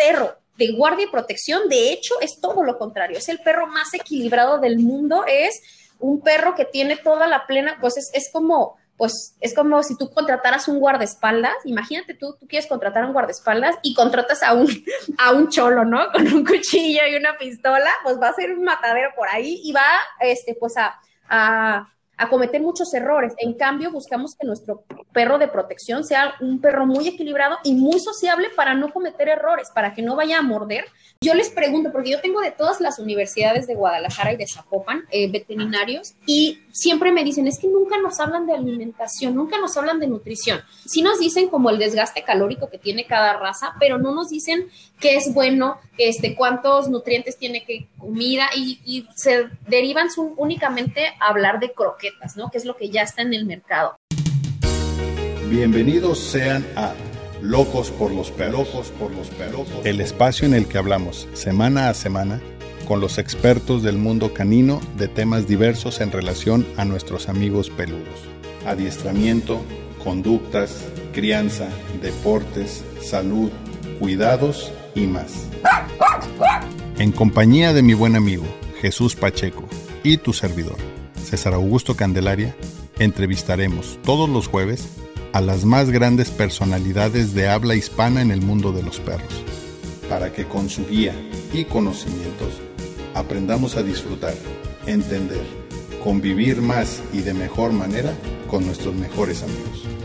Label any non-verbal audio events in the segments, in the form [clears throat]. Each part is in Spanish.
perro de guardia y protección, de hecho, es todo lo contrario. Es el perro más equilibrado del mundo. Es un perro que tiene toda la plena, pues es, como pues es como si tú contrataras un guardaespaldas, imagínate tú, tú quieres contratar un guardaespaldas y contratas a un, a un cholo, ¿no? Con un cuchillo y una pistola, pues va a ser un matadero por ahí y va, este, pues a, a a cometer muchos errores. En cambio, buscamos que nuestro perro de protección sea un perro muy equilibrado y muy sociable para no cometer errores, para que no vaya a morder. Yo les pregunto, porque yo tengo de todas las universidades de Guadalajara y de Zapopan, eh, veterinarios, y siempre me dicen, es que nunca nos hablan de alimentación, nunca nos hablan de nutrición. Sí nos dicen como el desgaste calórico que tiene cada raza, pero no nos dicen qué es bueno, este, cuántos nutrientes tiene que comida, y, y se derivan únicamente a hablar de croquetas ¿no? Que es lo que ya está en el mercado. Bienvenidos sean a Locos por los Perros, por los Perros, el espacio en el que hablamos semana a semana con los expertos del mundo canino de temas diversos en relación a nuestros amigos peludos. Adiestramiento, conductas, crianza, deportes, salud, cuidados y más. En compañía de mi buen amigo Jesús Pacheco y tu servidor. César Augusto Candelaria, entrevistaremos todos los jueves a las más grandes personalidades de habla hispana en el mundo de los perros, para que con su guía y conocimientos aprendamos a disfrutar, entender, convivir más y de mejor manera con nuestros mejores amigos.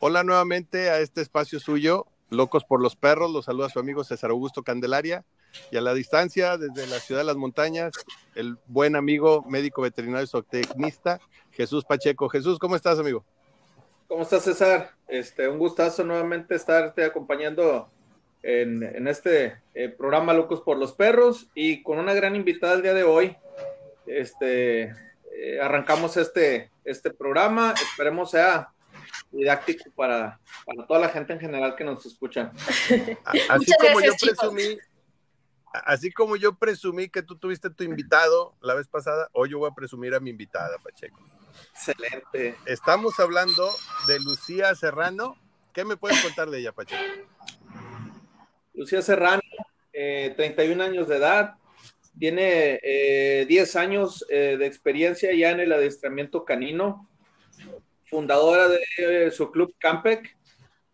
Hola nuevamente a este espacio suyo, Locos por los Perros. Los saluda su amigo César Augusto Candelaria. Y a la distancia, desde la ciudad de las montañas, el buen amigo médico veterinario zootecnista, Jesús Pacheco. Jesús, ¿cómo estás, amigo? ¿Cómo estás, César? Este, un gustazo nuevamente estarte acompañando en, este eh, programa Locos por los Perros y con una gran invitada el día de hoy. Este, eh, arrancamos este, este programa. Esperemos sea didáctico para, para toda la gente en general que nos escucha. Así como yo presumí, así como yo presumí que tú tuviste tu invitado la vez pasada, hoy yo voy a presumir a mi invitada, Pacheco. Excelente. Estamos hablando de Lucía Serrano. ¿Qué me puedes contar de ella, Pacheco? Lucía Serrano, 31 eh, años de edad, tiene 10 eh, años eh, de experiencia ya en el adiestramiento canino fundadora de su club Campec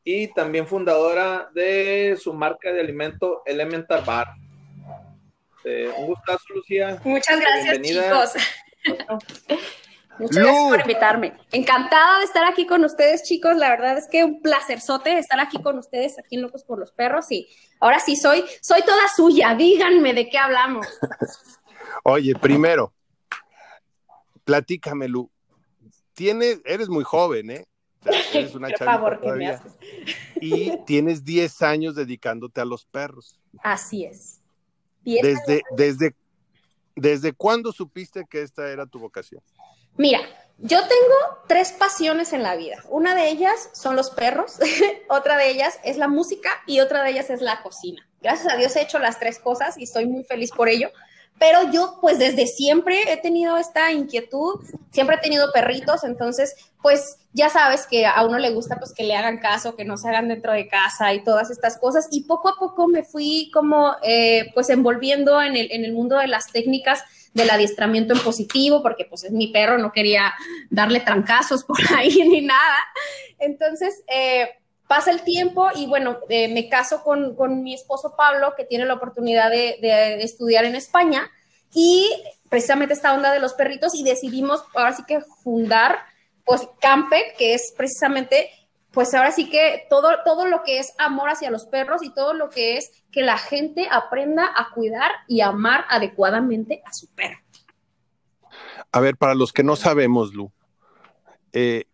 y también fundadora de su marca de alimento Elemental Bar. Eh, un gustazo, Lucía. Muchas gracias, chicos. [laughs] Muchas gracias por invitarme. Encantada de estar aquí con ustedes, chicos. La verdad es que un placerzote estar aquí con ustedes, aquí en Locos por los Perros. Y ahora sí, soy, soy toda suya. Díganme de qué hablamos. [laughs] Oye, primero, platícame, Lu, tienes, eres muy joven, ¿eh? [laughs] eres una favor, que me haces. Y tienes 10 años dedicándote a los perros. Así es. Desde, desde, ¿Desde cuándo supiste que esta era tu vocación? Mira, yo tengo tres pasiones en la vida. Una de ellas son los perros, [laughs] otra de ellas es la música y otra de ellas es la cocina. Gracias a Dios he hecho las tres cosas y estoy muy feliz por ello. Pero yo, pues desde siempre he tenido esta inquietud, siempre he tenido perritos, entonces, pues ya sabes que a uno le gusta pues que le hagan caso, que no se hagan dentro de casa y todas estas cosas. Y poco a poco me fui como eh, pues envolviendo en el, en el mundo de las técnicas del adiestramiento en positivo, porque pues es mi perro, no quería darle trancazos por [laughs] ahí ni nada. Entonces, eh, pasa el tiempo y bueno, eh, me caso con, mi esposo Pablo, que tiene la oportunidad de, estudiar en España, y precisamente esta onda de los perritos, y decidimos ahora sí que fundar, pues, Campec, que es precisamente, pues ahora sí que todo, todo lo que es amor hacia los perros y todo lo que es que la gente aprenda a cuidar y amar adecuadamente a su perro. A ver, para los que no sabemos, Lu, eh,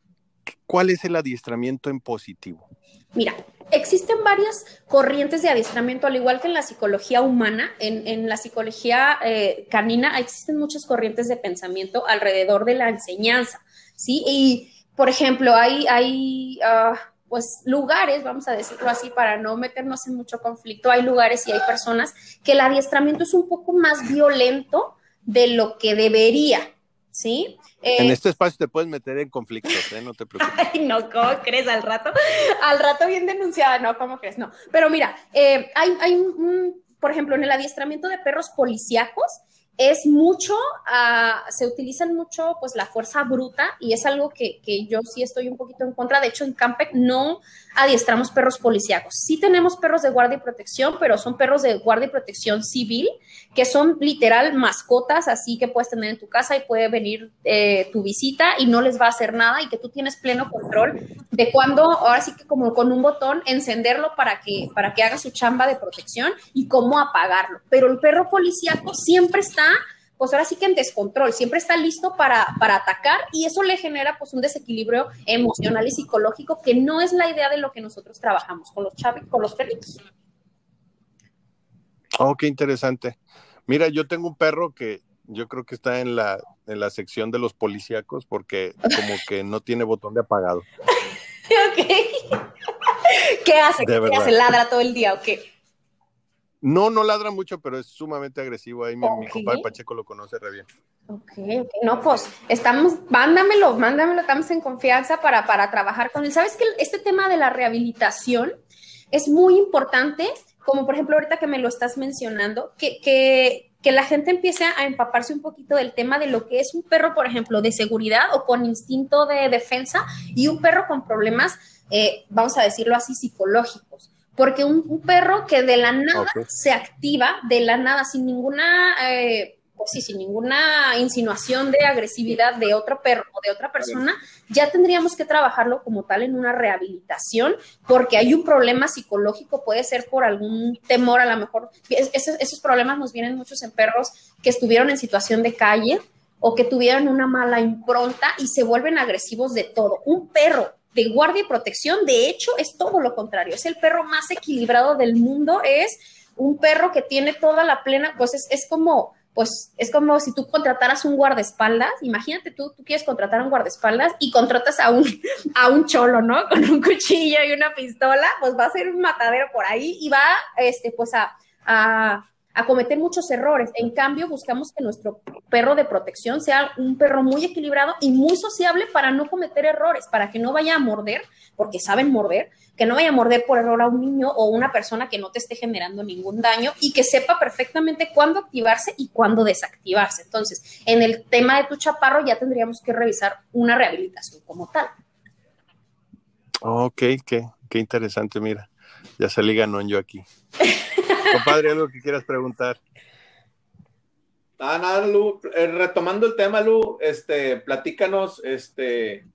¿cuál es el adiestramiento en positivo? Mira, existen varias corrientes de adiestramiento, al igual que en la psicología humana, en, la psicología eh, canina existen muchas corrientes de pensamiento alrededor de la enseñanza, ¿sí? Y, por ejemplo, hay, hay ah, pues, lugares, vamos a decirlo así, para no meternos en mucho conflicto, hay lugares y hay personas que el adiestramiento es un poco más violento, de lo que debería, ¿sí? En eh, este espacio te puedes meter en conflictos, ¿eh? No te preocupes. [laughs] Ay, no, ¿cómo crees? Al rato, al rato bien denunciada, no, ¿cómo crees? No. Pero mira, eh, hay, hay un, por ejemplo, en el adiestramiento de perros policíacos, es mucho, uh, se utilizan mucho pues la fuerza bruta y es algo que, que, yo sí estoy un poquito en contra. De hecho, en Campec no adiestramos perros policíacos. Sí tenemos perros de guardia y protección, pero son perros de guardia y protección civil, que son literal mascotas, así que puedes tener en tu casa y puede venir eh, tu visita y no les va a hacer nada y que tú tienes pleno control de cuándo, ahora sí que como con un botón, encenderlo para que, para que haga su chamba de protección y cómo apagarlo. Pero el perro policíaco siempre está pues ahora sí que en descontrol, siempre está listo para, para atacar y eso le genera pues un desequilibrio emocional y psicológico que no es la idea de lo que nosotros trabajamos con los con los perritos. Oh, qué interesante. Mira, yo tengo un perro que yo creo que está en la, en la sección de los policíacos porque como que no tiene botón de apagado. [laughs] ok. ¿Qué hace? ¿Qué hace? ¿Ladra todo el día o qué? No, no ladra mucho, pero es sumamente agresivo. Ahí mi, compadre Pacheco lo conoce re bien. Ok, ok. No, pues estamos, mándamelo, mándamelo, estamos en confianza para, para trabajar con él. ¿Sabes que este tema de la rehabilitación es muy importante? Como por ejemplo ahorita que me lo estás mencionando, que, que, que la gente empiece a empaparse un poquito del tema de lo que es un perro, por ejemplo, de seguridad o con instinto de defensa y un perro con problemas, eh, vamos a decirlo así, psicológicos porque un, perro que de la nada se activa, de la nada, sin ninguna, eh, pues sí, sin ninguna insinuación de agresividad de otro perro o de otra persona, ya tendríamos que trabajarlo como tal en una rehabilitación, porque hay un problema psicológico, puede ser por algún temor, a lo mejor, esos, esos problemas nos vienen muchos en perros que estuvieron en situación de calle o que tuvieron una mala impronta y se vuelven agresivos de todo. Un perro de guardia y protección, de hecho, es todo lo contrario. Es el perro más equilibrado del mundo, es un perro que tiene toda la plena, pues es, como, pues es como si tú contrataras un guardaespaldas, imagínate tú, tú quieres contratar un guardaespaldas y contratas a un, a un cholo, ¿no? [laughs] Con un cuchillo y una pistola, pues va a ser un matadero por ahí y va, este, pues a, a a cometer muchos errores. En cambio, buscamos que nuestro perro de protección sea un perro muy equilibrado y muy sociable para no cometer errores, para que no vaya a morder, porque saben morder, que no vaya a morder por error a un niño o una persona que no te esté generando ningún daño y que sepa perfectamente cuándo activarse y cuándo desactivarse. Entonces, en el tema de tu chaparro ya tendríamos que revisar una rehabilitación como tal. Ok, qué, qué interesante, mira. Ya salí ganón yo aquí. [laughs] Compadre, algo que quieras preguntar. Ah, nada, Lu, eh, retomando el tema, Lu, este, platícanos, este,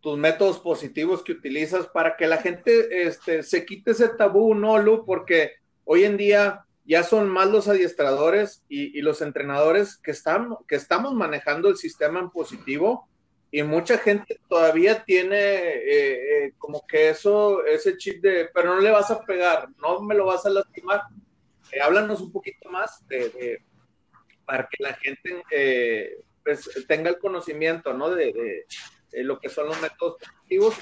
tus métodos positivos que utilizas para que la gente, este, se quite ese tabú, ¿no, Lu? Porque hoy en día ya son más los adiestradores y, los entrenadores que, están, que estamos manejando el sistema en positivo y mucha gente todavía tiene eh, eh, como que eso, ese chip de, pero no le vas a pegar, no me lo vas a lastimar. Eh, háblanos un poquito más de, para que la gente eh, pues, tenga el conocimiento ¿no? de, lo que son los métodos positivos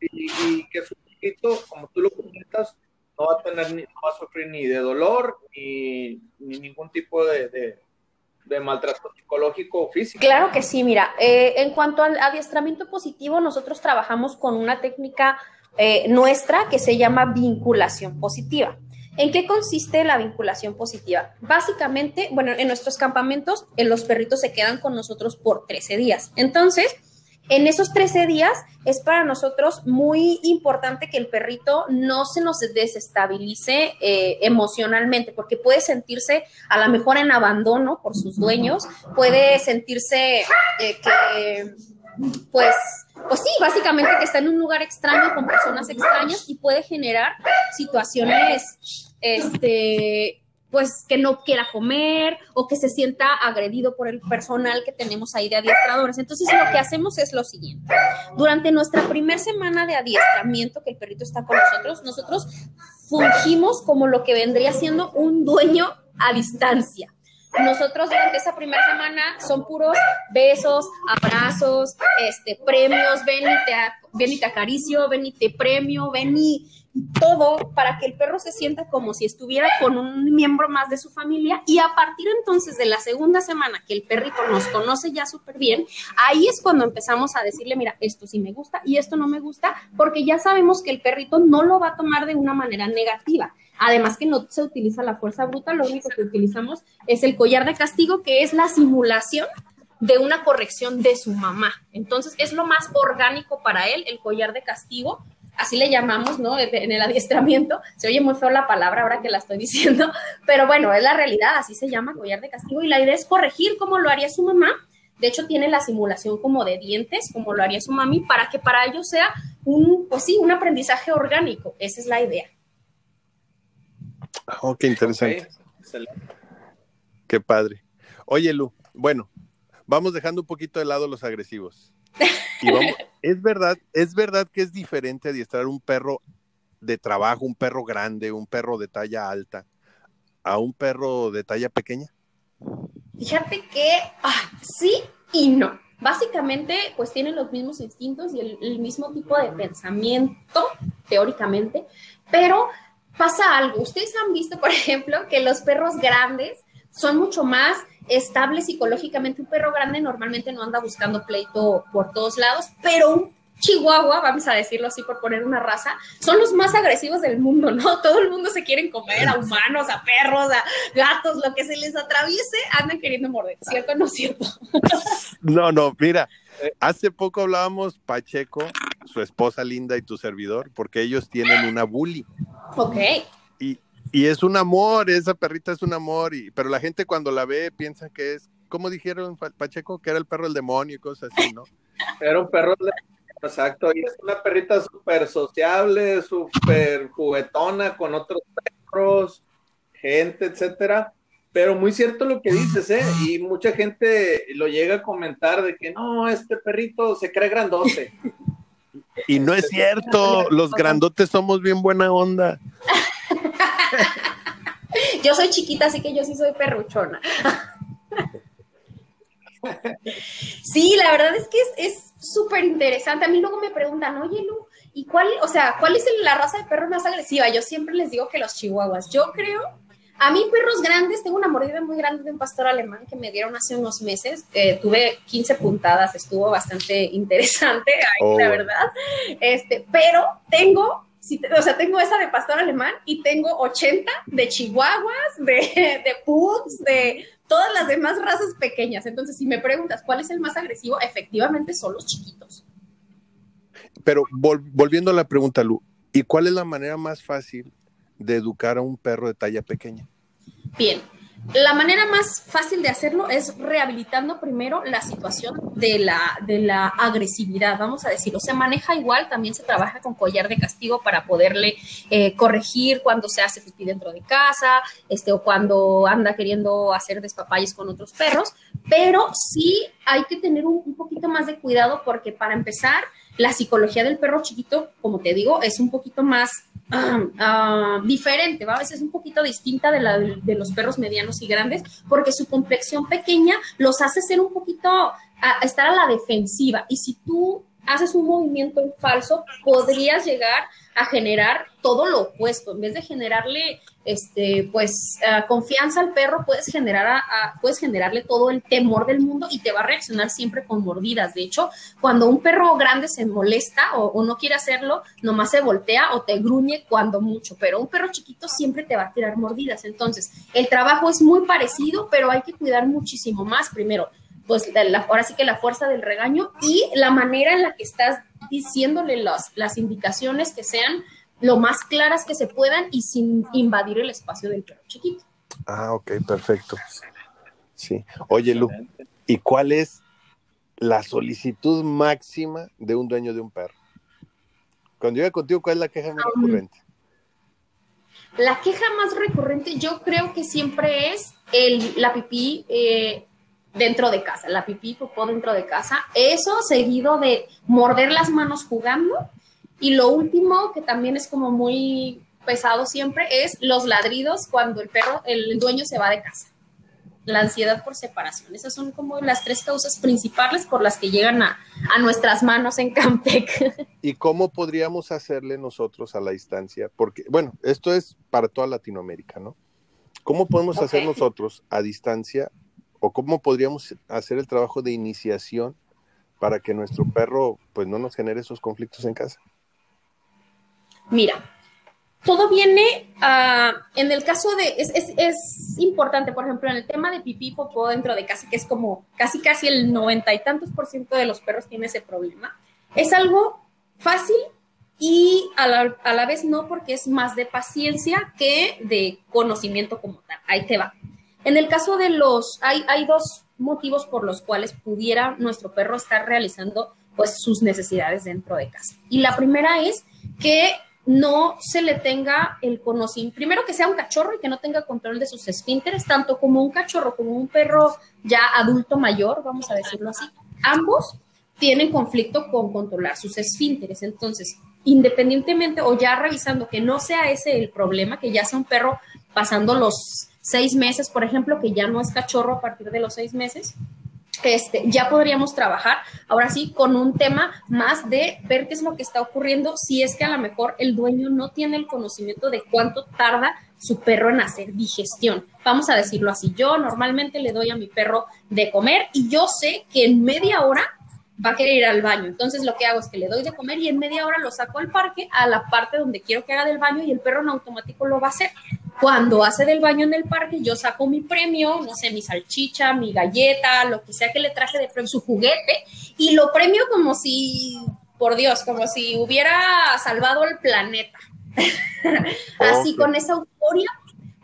y, que su poquito, como tú lo comentas, no va a tener no va a sufrir ni de dolor ni, ningún tipo de maltrato psicológico o físico. Claro que sí, mira, eh, en cuanto al adiestramiento positivo, nosotros trabajamos con una técnica nuestra que se llama vinculación positiva. ¿En qué consiste la vinculación positiva? Básicamente, bueno, en nuestros campamentos eh, los perritos se quedan con nosotros por 13 días. Entonces, en esos 13 días es para nosotros muy importante que el perrito no se nos desestabilice eh, emocionalmente, porque puede sentirse a lo mejor en abandono por sus dueños, puede sentirse eh, que pues, pues sí, básicamente que está en un lugar extraño con personas extrañas y puede generar situaciones, este, pues que no quiera comer o que se sienta agredido por el personal que tenemos ahí de adiestradores. Entonces lo que hacemos es lo siguiente. Durante nuestra primera semana de adiestramiento que el perrito está con nosotros, nosotros fungimos como lo que vendría siendo un dueño a distancia. Nosotros durante esa primera semana son puros besos, abrazos, este, premios, ven y te, ven y te acaricio, ven y te premio, ven y todo para que el perro se sienta como si estuviera con un miembro más de su familia y a partir entonces de la segunda semana que el perrito nos conoce ya súper bien, ahí es cuando empezamos a decirle, mira, esto sí me gusta y esto no me gusta, porque ya sabemos que el perrito no lo va a tomar de una manera negativa. Además que no se utiliza la fuerza bruta, lo único que utilizamos es el collar de castigo, que es la simulación de una corrección de su mamá. Entonces es lo más orgánico para él, el collar de castigo, así le llamamos, ¿no? En el adiestramiento. Se oye muy feo la palabra ahora que la estoy diciendo, [laughs] pero bueno, es la realidad, así se llama collar de castigo y la idea es corregir como lo haría su mamá. De hecho, tiene la simulación como de dientes, como lo haría su mami, para que para ellos sea un, pues sí, un aprendizaje orgánico. Esa es la idea. Oh, qué interesante. Qué padre. Oye, Lu, bueno, vamos dejando un poquito de lado los agresivos. Es verdad, es verdad que es diferente adiestrar un perro de trabajo, un perro grande, un perro de talla alta, a un perro de talla pequeña. Fíjate que ah, sí y no. Básicamente, pues tienen los mismos instintos y el mismo tipo de pensamiento, teóricamente, pero pasa algo. Ustedes han visto, por [laughs] ejemplo, que los perros grandes son mucho más estables psicológicamente. Un perro grande normalmente no anda buscando pleito por todos lados, pero un chihuahua, vamos a decirlo así por poner una raza, son los más agresivos del mundo, ¿no? [laughs] Todo el mundo se quiere comer a humanos, a perros, a gatos, lo que se les atraviese, andan queriendo morder, ¿cierto o no es cierto? [laughs] No, no, mira, hace poco hablábamos Pacheco, su esposa linda y tu servidor, porque ellos tienen una bully. Ok. Y, es un amor, esa perrita es un amor, y, pero la gente cuando la ve piensa que es, ¿cómo dijeron Pacheco? Que era el perro del demonio y cosas así, ¿no? [laughs] Era un perro del Exacto, y es una perrita súper sociable, súper juguetona con otros perros, gente, etcétera. Pero muy cierto lo que dices, ¿eh? Y mucha gente lo llega a comentar de que no, este perrito se cree grandote. [laughs] Y no es cierto, los grandotes somos bien buena onda. [laughs] [laughs] yo soy chiquita, así que yo sí soy perruchona. [laughs] Sí, la verdad es que es súper interesante. A mí luego me preguntan, oye, Lu, ¿y cuál, o sea, cuál es la raza de perro más agresiva? Yo siempre les digo que los chihuahuas. Yo creo a mí, perros grandes, tengo una mordida muy grande de un pastor alemán que me dieron hace unos meses. tuve 15 puntadas, estuvo bastante interesante, [laughs] la oh. verdad. Este, pero tengo, o sea, tengo esa de pastor alemán y tengo 80 de chihuahuas, de, de pugs, de todas las demás razas pequeñas. Entonces, si me preguntas cuál es el más agresivo, efectivamente son los chiquitos. Pero volviendo a la pregunta, Lu, ¿y cuál es la manera más fácil de educar a un perro de talla pequeña? Bien, la manera más fácil de hacerlo es rehabilitando primero la situación de la, de la agresividad, vamos a decirlo. Se maneja igual, también se trabaja con collar de castigo para poderle eh, corregir cuando se hace pipí dentro de casa, este, o cuando anda queriendo hacer despapalles con otros perros, pero sí hay que tener un, un poquito más de cuidado porque para empezar, la psicología del perro chiquito, como te digo, es un poquito más uh, [clears throat] diferente, ¿va? a veces es un poquito distinta de la de, los perros medianos y grandes, porque su complexión pequeña los hace ser un poquito, a, estar a la defensiva. Y si tú haces un movimiento en falso, podrías llegar a generar todo lo opuesto. En vez de generarle, este, pues, uh, confianza al perro, puedes, generar a, puedes generarle todo el temor del mundo y te va a reaccionar siempre con mordidas. De hecho, cuando un perro grande se molesta o, o, no quiere hacerlo, nomás se voltea o te gruñe cuando mucho, pero un perro chiquito siempre te va a tirar mordidas. Entonces, el trabajo es muy parecido, pero hay que cuidar muchísimo más. Primero, pues ahora sí que la fuerza del regaño y la manera en la que estás diciéndole las, las indicaciones que sean lo más claras que se puedan y sin invadir el espacio del perro chiquito. Ah, ok, perfecto. Sí. Oye, Lu, ¿y cuál es la solicitud máxima de un dueño de un perro? Cuando llega contigo, ¿cuál es la queja más recurrente? La queja más recurrente yo creo que siempre es el, la pipí eh, dentro de casa, la pipí popó dentro de casa. Eso seguido de morder las manos jugando. Y lo último, que también es como muy pesado siempre, es los ladridos cuando el perro, el dueño se va de casa. la ansiedad por separación. Esas son como las tres causas principales por las que llegan a, nuestras manos en Campec. [laughs] ¿Y cómo podríamos hacerle nosotros a la distancia? Porque, bueno, esto es para toda Latinoamérica, ¿no? ¿Cómo podemos hacer nosotros a distancia o cómo podríamos hacer el trabajo de iniciación para que nuestro perro pues no nos genere esos conflictos en casa? Mira, todo viene en el caso de, es, importante, por ejemplo, en el tema de pipí popó dentro de casa, que es como casi casi el noventa y tantos por ciento de los perros tiene ese problema, es algo fácil y a la, a la vez no porque es más de paciencia que de conocimiento como tal. Ahí te va. En el caso de los, hay, hay dos motivos por los cuales pudiera nuestro perro estar realizando pues sus necesidades dentro de casa. Y la primera es que no se le tenga el conocimiento, primero que sea un cachorro y que no tenga control de sus esfínteres, tanto como un cachorro como un perro ya adulto mayor, vamos a decirlo así, ambos tienen conflicto con controlar sus esfínteres. Entonces, independientemente o ya revisando que no sea ese el problema, que ya sea un perro pasando los seis meses, por ejemplo, que ya no es cachorro a partir de los seis meses, este, ya podríamos trabajar ahora sí con un tema más de ver qué es lo que está ocurriendo si es que a lo mejor el dueño no tiene el conocimiento de cuánto tarda su perro en hacer digestión. Vamos a decirlo así, yo normalmente le doy a mi perro de comer y yo sé que en media hora va a querer ir al baño. Entonces lo que hago es que le doy de comer y en media hora lo saco al parque a la parte donde quiero que haga del baño y el perro en automático lo va a hacer. Cuando hace del baño en el parque, yo saco mi premio, no sé, mi salchicha, mi galleta, lo que sea que le traje de premio, su juguete, y lo premio como si, por Dios, como si hubiera salvado el planeta. [laughs] Así con esa euforia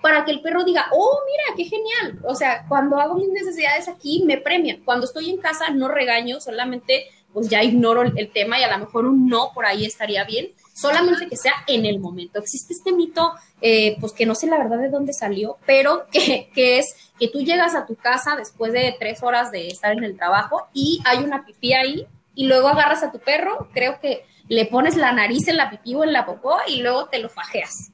para que el perro diga, oh, mira, qué genial. O sea, cuando hago mis necesidades aquí, me premian. Cuando estoy en casa, no regaño, solamente pues ya ignoro el, tema y a lo mejor un no por ahí estaría bien, solamente que sea en el momento. Existe este mito, eh, pues que no sé la verdad de dónde salió, pero [laughs] que, que, es que tú llegas a tu casa después de tres horas de estar en el trabajo y hay una pipí ahí y luego agarras a tu perro, creo que le pones la nariz en la pipí o en la popó y luego te lo fajeas.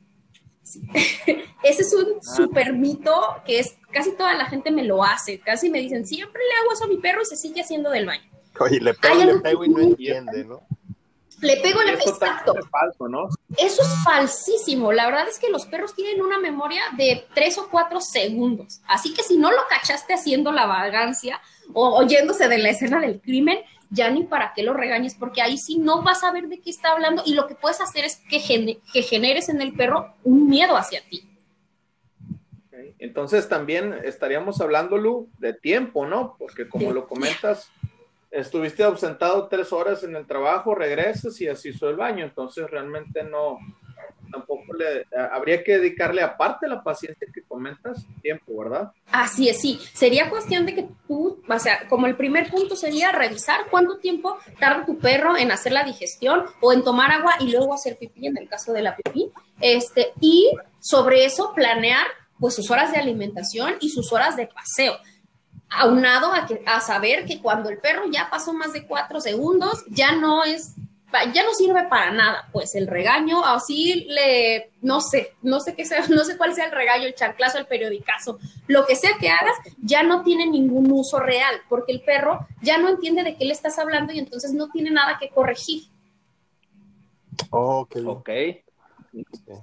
[laughs] Ese es un ah. super mito que es casi toda la gente me lo hace. Casi me dicen, siempre le hago eso a mi perro y se sigue haciendo del baño. Oye, le pego, le pego y no entiende, ¿no? Le pego, le pego. Exacto. Es falso, ¿no? Eso es falsísimo. La verdad es que los perros tienen una memoria de tres o cuatro segundos. Así que si no lo cachaste haciendo la vagancia o oyéndose de la escena del crimen, ya ni para qué lo regañes, porque ahí sí no vas a ver de qué está hablando y lo que puedes hacer es que, que generes en el perro un miedo hacia ti. Entonces también estaríamos hablando, Lu, de tiempo, ¿no? Porque como lo comentas, estuviste ausentado tres horas en el trabajo, regresas y así hizo el baño, entonces realmente no, tampoco le habría que dedicarle aparte la paciencia que comentas tiempo, ¿verdad? Así es, sí. Sería cuestión de que tú, o sea, como el primer punto sería revisar cuánto tiempo tarda tu perro en hacer la digestión o en tomar agua y luego hacer pipí en el caso de la pipí, este, y sobre eso planear pues sus horas de alimentación y sus horas de paseo aunado a, que, a saber que cuando el perro ya pasó más de cuatro segundos, ya no es ya no sirve para nada, pues el regaño, así le, no sé, no sé qué sea, [laughs] no sé cuál sea el regaño, el chanclazo, el periodicazo, lo que sea que hagas, ya no tiene ningún uso real, porque el perro ya no entiende de qué le estás hablando y entonces no tiene nada que corregir. ok. Ok.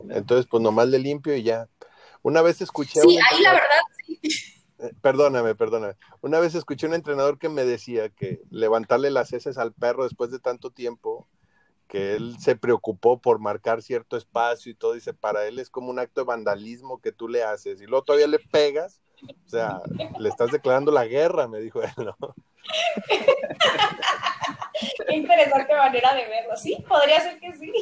Entonces, pues nomás le limpio y ya. Una vez escuché. Sí, ahí la verdad, sí. [laughs] Perdóname, perdóname. Una vez escuché un entrenador que me decía que levantarle las heces al perro después de tanto tiempo que él se preocupó por marcar cierto espacio y todo, dice, para él es como un acto de vandalismo que tú le haces y luego todavía le pegas, o sea, le estás declarando la guerra, me dijo él, ¿no? [laughs] Qué interesante manera de verlo, sí, podría ser que sí.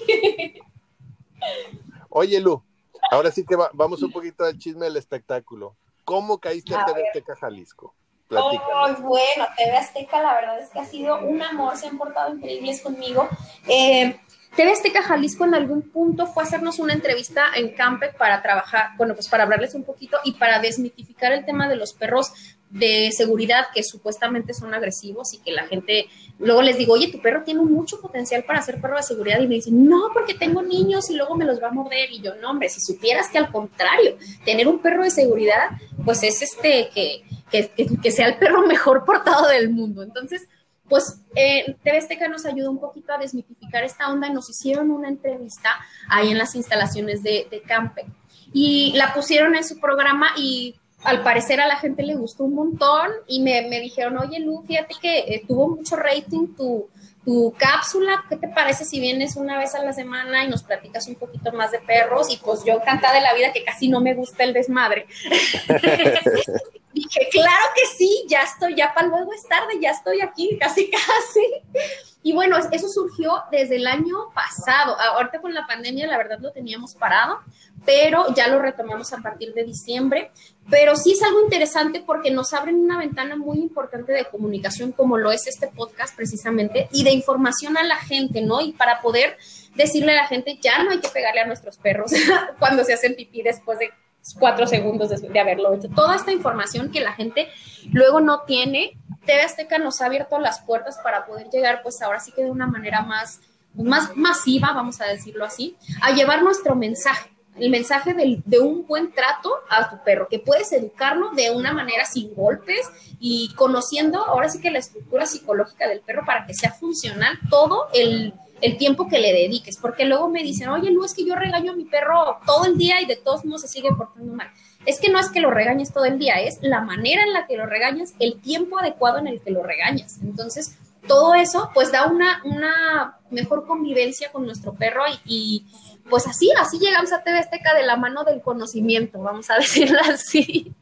Oye, Lu, ahora sí que vamos un poquito al chisme del espectáculo. ¿Cómo caíste a, a Jalisco? Oh, bueno, TV Azteca la verdad es que ha sido un amor, se han portado increíbles conmigo. Eh, TV Azteca Jalisco en algún punto fue a hacernos una entrevista en Campec para trabajar, bueno, pues para hablarles un poquito y para desmitificar el tema de los perros de seguridad que supuestamente son agresivos y que la gente, luego les digo, oye, tu perro tiene mucho potencial para ser perro de seguridad y me dicen, no, porque tengo niños y luego me los va a morder y yo, no, hombre, si supieras que al contrario, tener un perro de seguridad, pues es este, que, que, que, sea el perro mejor [laughs] portado del mundo. Entonces, pues eh, TV nos ayudó un poquito a desmitificar esta onda. Nos hicieron una entrevista ahí en las instalaciones de, de Campe y la pusieron en su programa y al parecer a la gente le gustó un montón y me, me dijeron, oye Lu, fíjate que eh, tuvo mucho rating tu, tu cápsula, ¿qué te parece si vienes una vez a la semana y nos platicas un poquito más de perros? Y pues yo encantada de la vida que casi no me gusta el desmadre. [laughs] Dije, claro que sí, ya estoy, ya para luego es tarde, ya estoy aquí, casi, casi. Y bueno, eso surgió desde el año pasado. Ahorita con la pandemia, la verdad lo teníamos parado, pero ya lo retomamos a partir de diciembre. Pero sí es algo interesante porque nos abren una ventana muy importante de comunicación, como lo es este podcast precisamente, y de información a la gente, ¿no? Y para poder decirle a la gente, ya no hay que pegarle a nuestros perros [laughs] cuando se hacen pipí después de cuatro segundos de, haberlo hecho. Toda esta información que la gente luego no tiene, TV Azteca nos ha abierto las puertas para poder llegar, pues ahora sí que de una manera más, más masiva, vamos a decirlo así, a llevar nuestro mensaje el mensaje de un buen trato a tu perro, que puedes educarlo de una manera sin golpes y conociendo ahora sí que la estructura psicológica del perro para que sea funcional todo el, el tiempo que le dediques, porque luego me dicen, oye, no es que yo regaño a mi perro todo el día y de todos modos se sigue portando mal. Es que no es que lo regañes todo el día, es la manera en la que lo regañas, el tiempo adecuado en el que lo regañas. Entonces, todo eso pues da una, una mejor convivencia con nuestro perro y, pues así, así llegamos a TV Azteca de la mano del conocimiento, vamos a [laughs] decirlo así.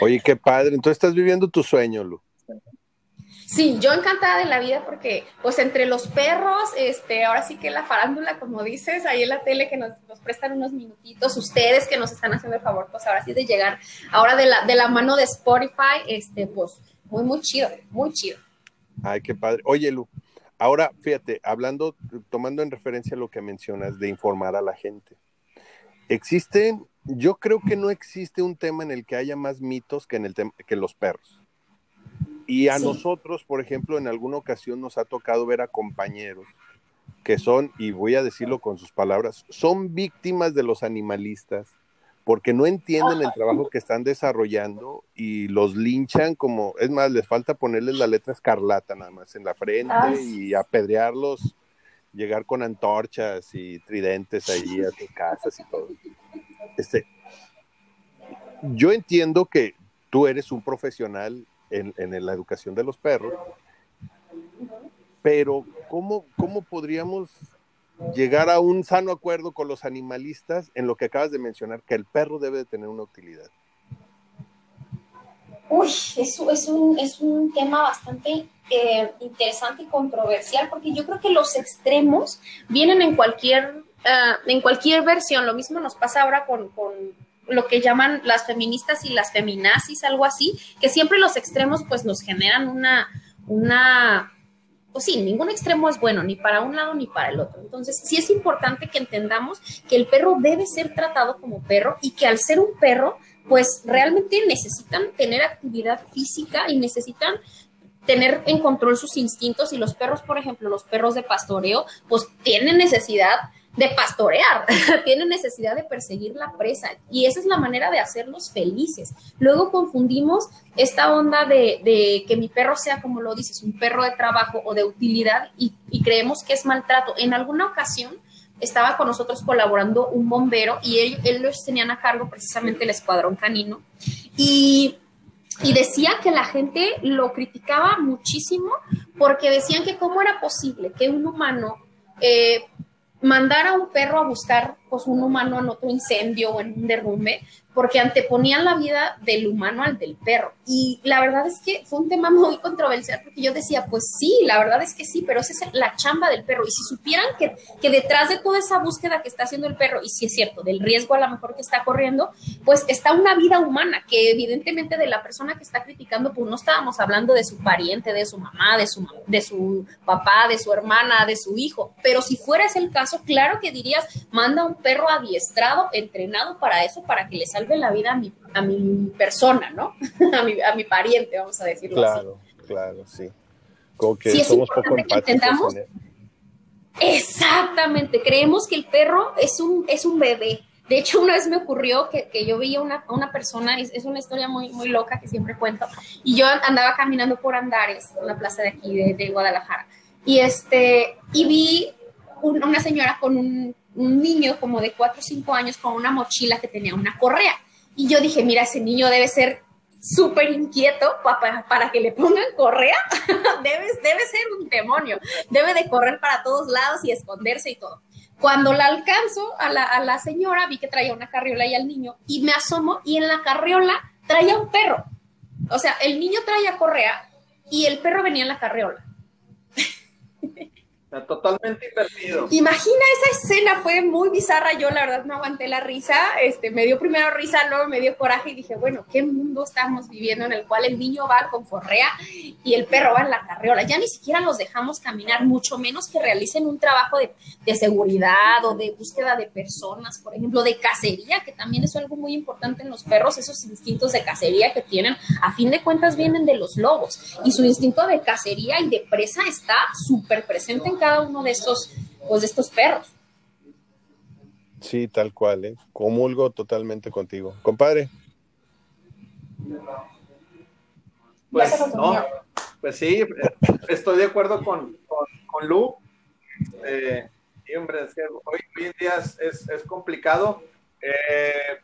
Oye, qué padre, entonces estás viviendo tu sueño, Lu. Sí, yo encantada de la vida porque, pues, entre los perros, este, ahora sí que la farándula, como dices, ahí en la tele que nos, prestan unos minutitos, ustedes que nos están haciendo el favor, pues, ahora sí de llegar, ahora de la, de la mano de Spotify, este, pues, muy, muy chido, muy chido. Ay, qué padre. Oye, Lu, ahora, fíjate, hablando, tomando en referencia lo que mencionas de informar a la gente, existen, yo creo que no existe un tema en el que haya más mitos que en el tema, que los perros y a nosotros, por ejemplo, en alguna ocasión nos ha tocado ver a compañeros que son, y voy a decirlo con sus palabras, son víctimas de los animalistas porque no entienden el trabajo que están desarrollando y los linchan como, es más, les falta ponerles la letra escarlata nada más en la frente y apedrearlos, llegar con antorchas y tridentes ahí a sus casas y todo. Este, yo entiendo que tú eres un profesional en, la educación de los perros, pero ¿cómo, ¿cómo podríamos llegar a un sano acuerdo con los animalistas en lo que acabas de mencionar, que el perro debe de tener una utilidad? Uy, eso es un, es un tema bastante eh, interesante y controversial, porque yo creo que los extremos vienen en cualquier, ah, en cualquier versión. Lo mismo nos pasa ahora con lo que llaman las feministas y las feminazis, algo así, que siempre los extremos pues nos generan una, una, pues sí, ningún extremo es bueno, ni para un lado ni para el otro. Entonces, sí es importante que entendamos que el perro debe ser tratado como perro y que al ser un perro, pues realmente necesitan tener actividad física y necesitan tener en control sus instintos y los perros, por ejemplo, los perros de pastoreo, pues tienen necesidad de pastorear, [laughs] tienen necesidad de perseguir la presa y esa es la manera de hacerlos felices. Luego confundimos esta onda de, que mi perro sea, como lo dices, un perro de trabajo o de utilidad y, creemos que es maltrato. En alguna ocasión estaba con nosotros colaborando un bombero y ellos, tenían a cargo precisamente el escuadrón canino y y decía que la gente lo criticaba muchísimo porque decían que cómo era posible que un humano eh, mandar a un perro a buscar pues, un humano en otro incendio o en un derrumbe, porque anteponían la vida del humano al del perro. Y la verdad es que fue un tema muy controversial, porque yo decía, pues sí, la verdad es que sí, pero esa es la chamba del perro. Y si supieran que, que detrás de toda esa búsqueda que está haciendo el perro, y si es cierto, del riesgo a lo mejor que está corriendo, pues está una vida humana, que evidentemente de la persona que está criticando, pues no estábamos hablando de su pariente, de su mamá, de su, de su papá, de su hermana, de su hijo. Pero si fuera ese el caso, claro que dirías, manda un perro adiestrado, entrenado para eso, para que le salve la vida a mi, a mi persona, ¿no? [laughs] a, mi, a mi pariente, vamos a decirlo claro, así. Claro, claro, sí. Como que somos poco empáticos. Exactamente, creemos que el perro es un, es un bebé. De hecho, una vez me ocurrió que, que yo veía una, una persona, es, es, una historia muy, muy loca que siempre cuento, y yo andaba caminando por Andares, en la plaza de aquí de, de Guadalajara, y, este, y vi un, una señora con un, un niño como de 4 o 5 años con una mochila que tenía una correa. Y yo dije, mira, ese niño debe ser súper inquieto para, para, que le pongan correa, [laughs] debe, debe ser un demonio, debe de correr para todos lados y esconderse y todo. Cuando la alcanzo a la, a la señora, vi que traía una carriola y al niño, y me asomo y en la carriola traía un perro. O sea, el niño traía correa y el perro venía en la carriola. [laughs] totalmente invertido. Imagina esa escena, fue muy bizarra. Yo, la verdad, no aguanté la risa. Este, me dio primero risa, luego me dio coraje y dije, bueno, ¿qué mundo estamos viviendo en el cual el niño va con forrea y el perro va en la carriola? Ya ni siquiera los dejamos caminar, mucho menos que realicen un trabajo de, de seguridad o de búsqueda de personas, por ejemplo, de cacería, que también es algo muy importante en los perros, esos instintos de cacería que tienen, a fin de cuentas vienen de los lobos y su instinto de cacería y de presa está súper presente en cada uno de estos, pues, de estos perros. Sí, tal cual, ¿eh? Comulgo totalmente contigo. Compadre. Pues, no, pues sí, estoy de acuerdo con, con, con Lu. Eh, y hombre, es que hoy, hoy, en día es, es, es complicado. Eh,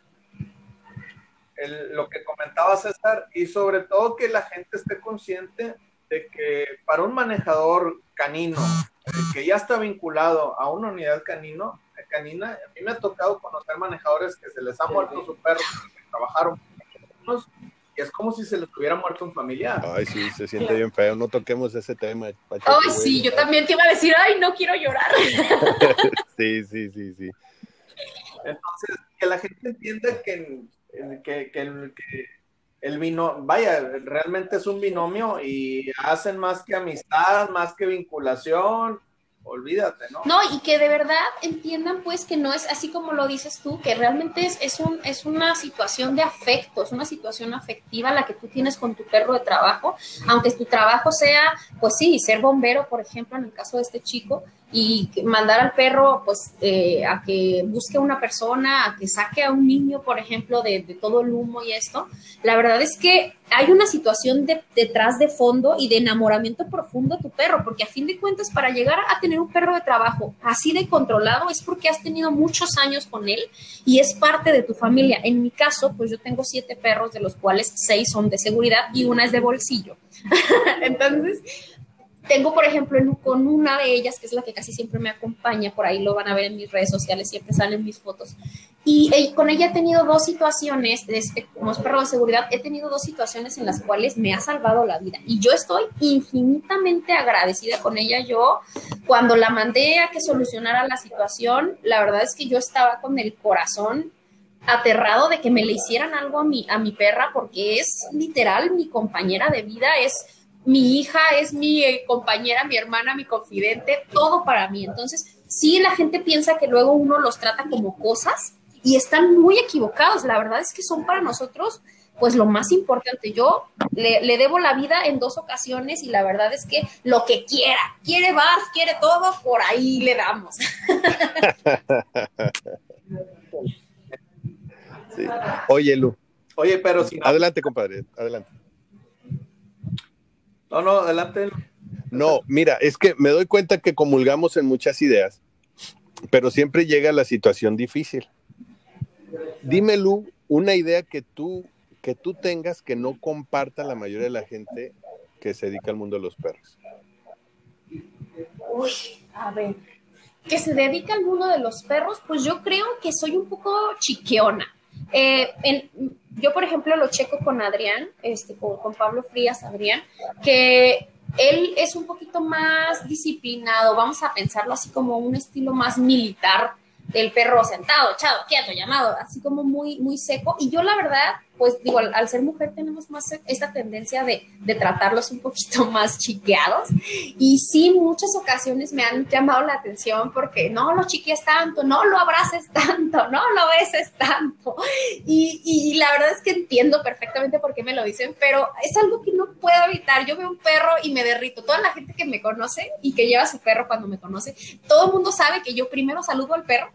el, lo que comentaba César, y sobre todo que la gente esté consciente de que para un manejador canino que ya está vinculado a una unidad canino, canina, a mí me ha tocado conocer manejadores que se les ha muerto su perro, que trabajaron y es como si se les hubiera muerto un familiar. Ay, sí, se siente bien feo, no toquemos ese tema. Pacheco, ay, sí, yo también te iba a decir, ay, no quiero llorar. [laughs] sí, sí, sí, sí. Entonces, que la gente entienda que, que, que, que el vino, vaya, realmente es un binomio y hacen más que amistad, más que vinculación, olvídate, ¿no? No, y que de verdad entiendan pues que no es así como lo dices tú, que realmente es, es, un, es una situación de afecto, es una situación afectiva la que tú tienes con tu perro de trabajo, aunque tu trabajo sea, pues sí, ser bombero, por ejemplo, en el caso de este chico, y mandar al perro pues eh, a que busque a una persona, a que saque a un niño, por ejemplo, de, todo el humo y esto, la verdad es que hay una situación de, detrás de fondo y de enamoramiento profundo a tu perro, porque a fin de cuentas para llegar a tener un perro de trabajo así de controlado es porque has tenido muchos años con él y es parte de tu familia. En mi caso, pues yo tengo siete perros, de los cuales seis son de seguridad y una es de bolsillo. [laughs] Entonces, tengo, por ejemplo, con una de ellas, que es la que casi siempre me acompaña, por ahí lo van a ver en mis redes sociales, siempre salen mis fotos. Y, y con ella he tenido dos situaciones, este, como es perro de seguridad, he tenido dos situaciones en las cuales me ha salvado la vida. Y yo estoy infinitamente agradecida con ella. Yo, cuando la mandé a que solucionara la situación, la verdad es que yo estaba con el corazón aterrado de que me le hicieran algo a mi, a mi perra, porque es literal mi compañera de vida, es mi hija es mi eh, compañera, mi hermana, mi confidente, todo para mí. Entonces, sí, la gente piensa que luego uno los trata como cosas y están muy equivocados. La verdad es que son para nosotros, pues lo más importante. Yo le, le debo la vida en dos ocasiones y la verdad es que lo que quiera, quiere bar, quiere todo, por ahí le damos. [laughs] Sí. Oye, Lu. Oye, pero si no... Adelante, compadre, adelante. No, no, adelante. No, mira, es que me doy cuenta que comulgamos en muchas ideas, pero siempre llega la situación difícil. Dime, Lu, una idea que tú, que tú tengas que no comparta la mayoría de la gente que se dedica al mundo de los perros. Uy, a ver, que se dedica al mundo de los perros, pues yo creo que soy un poco chiqueona. Eh, en, yo, por ejemplo, lo checo con Adrián, este, con, con, Pablo Frías, Adrián, que él es un poquito más disciplinado, vamos a pensarlo así como un estilo más militar del perro sentado, echado, quieto, llamado, así como muy, muy seco. Y yo, la verdad, pues digo, al, ser mujer tenemos más esta tendencia de, de, tratarlos un poquito [laughs] más chiqueados. Y sí, muchas ocasiones me han llamado la atención porque no lo chiquies tanto, no lo abraces tanto, no lo beses tanto. Y, y la verdad es que entiendo perfectamente por qué me lo dicen, pero es algo que no puedo evitar. Yo veo un perro y me derrito. Toda la gente que me conoce y que lleva su perro cuando me conoce, todo el mundo sabe que yo primero saludo al perro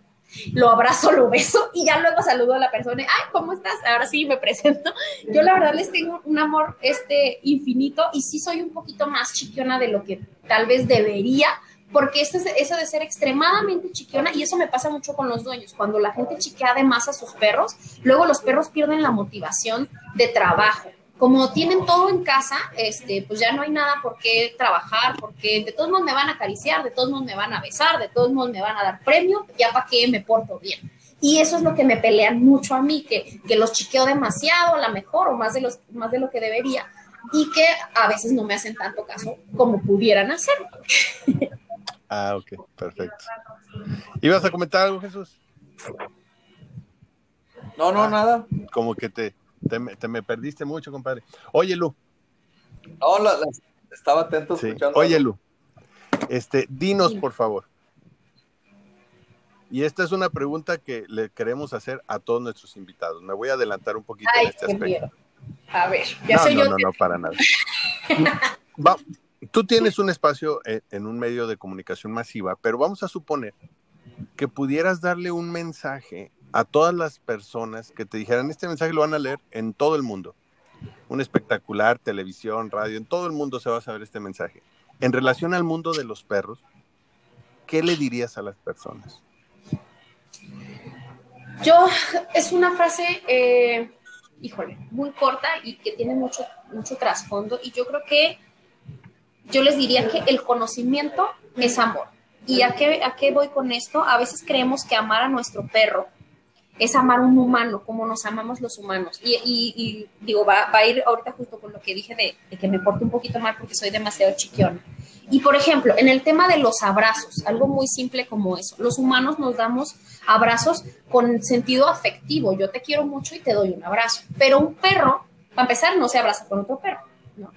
lo abrazo, lo beso y ya luego saludo a la persona, ay, ¿cómo estás? Ahora sí me presento. Yo la verdad les tengo un amor este infinito y sí soy un poquito más chiquiona de lo que tal vez debería, porque eso, eso de ser extremadamente chiquiona, y eso me pasa mucho con los dueños, cuando la gente chiquea de más a sus perros, luego los perros pierden la motivación de trabajo como tienen todo en casa, este, pues ya no hay nada por qué trabajar, porque de todos modos me van a acariciar, de todos modos me van a besar, de todos modos me van a dar premio, ya para qué me porto bien. Y eso es lo que me pelean mucho a mí, que, que los chiqueo demasiado, a la mejor, o más de, los, más de lo que debería, y que a veces no me hacen tanto caso como pudieran hacerlo. [laughs] Ah, ok, perfecto. ¿Ibas a comentar algo, Jesús? No, no, nada. Como que te, te me, perdiste mucho, compadre. Oye, Lu. Hola, estaba atento escuchando. Oye, Lu. Este, dinos, por favor. Y esta es una pregunta que le queremos hacer a todos nuestros invitados. Me voy a adelantar un poquito en este aspecto. A ver, ya no, soy no, yo. No, no, para nada. [laughs] tú tienes un espacio en, en un medio de comunicación masiva, pero vamos a suponer que pudieras darle un mensaje a todas las personas que te dijeran, este mensaje lo van a leer en todo el mundo. Un espectacular, televisión, radio, en todo el mundo se va a saber este mensaje. En relación al mundo de los perros, ¿qué le dirías a las personas? Yo, es una frase, eh, híjole, muy corta y que tiene mucho, mucho trasfondo. Y yo creo que yo les diría que el conocimiento es amor. ¿Y a qué, a qué voy con esto? A veces creemos que amar a nuestro perro es amar un humano como nos amamos los humanos. Y, digo, va, a ir ahorita justo con lo que dije de, que me porto un poquito mal porque soy demasiado chiquión. Y por ejemplo, en el tema de los abrazos, algo muy simple como eso, los humanos nos damos abrazos con sentido afectivo, yo te quiero mucho y te doy un abrazo, pero un perro, para empezar, no se abraza con otro perro,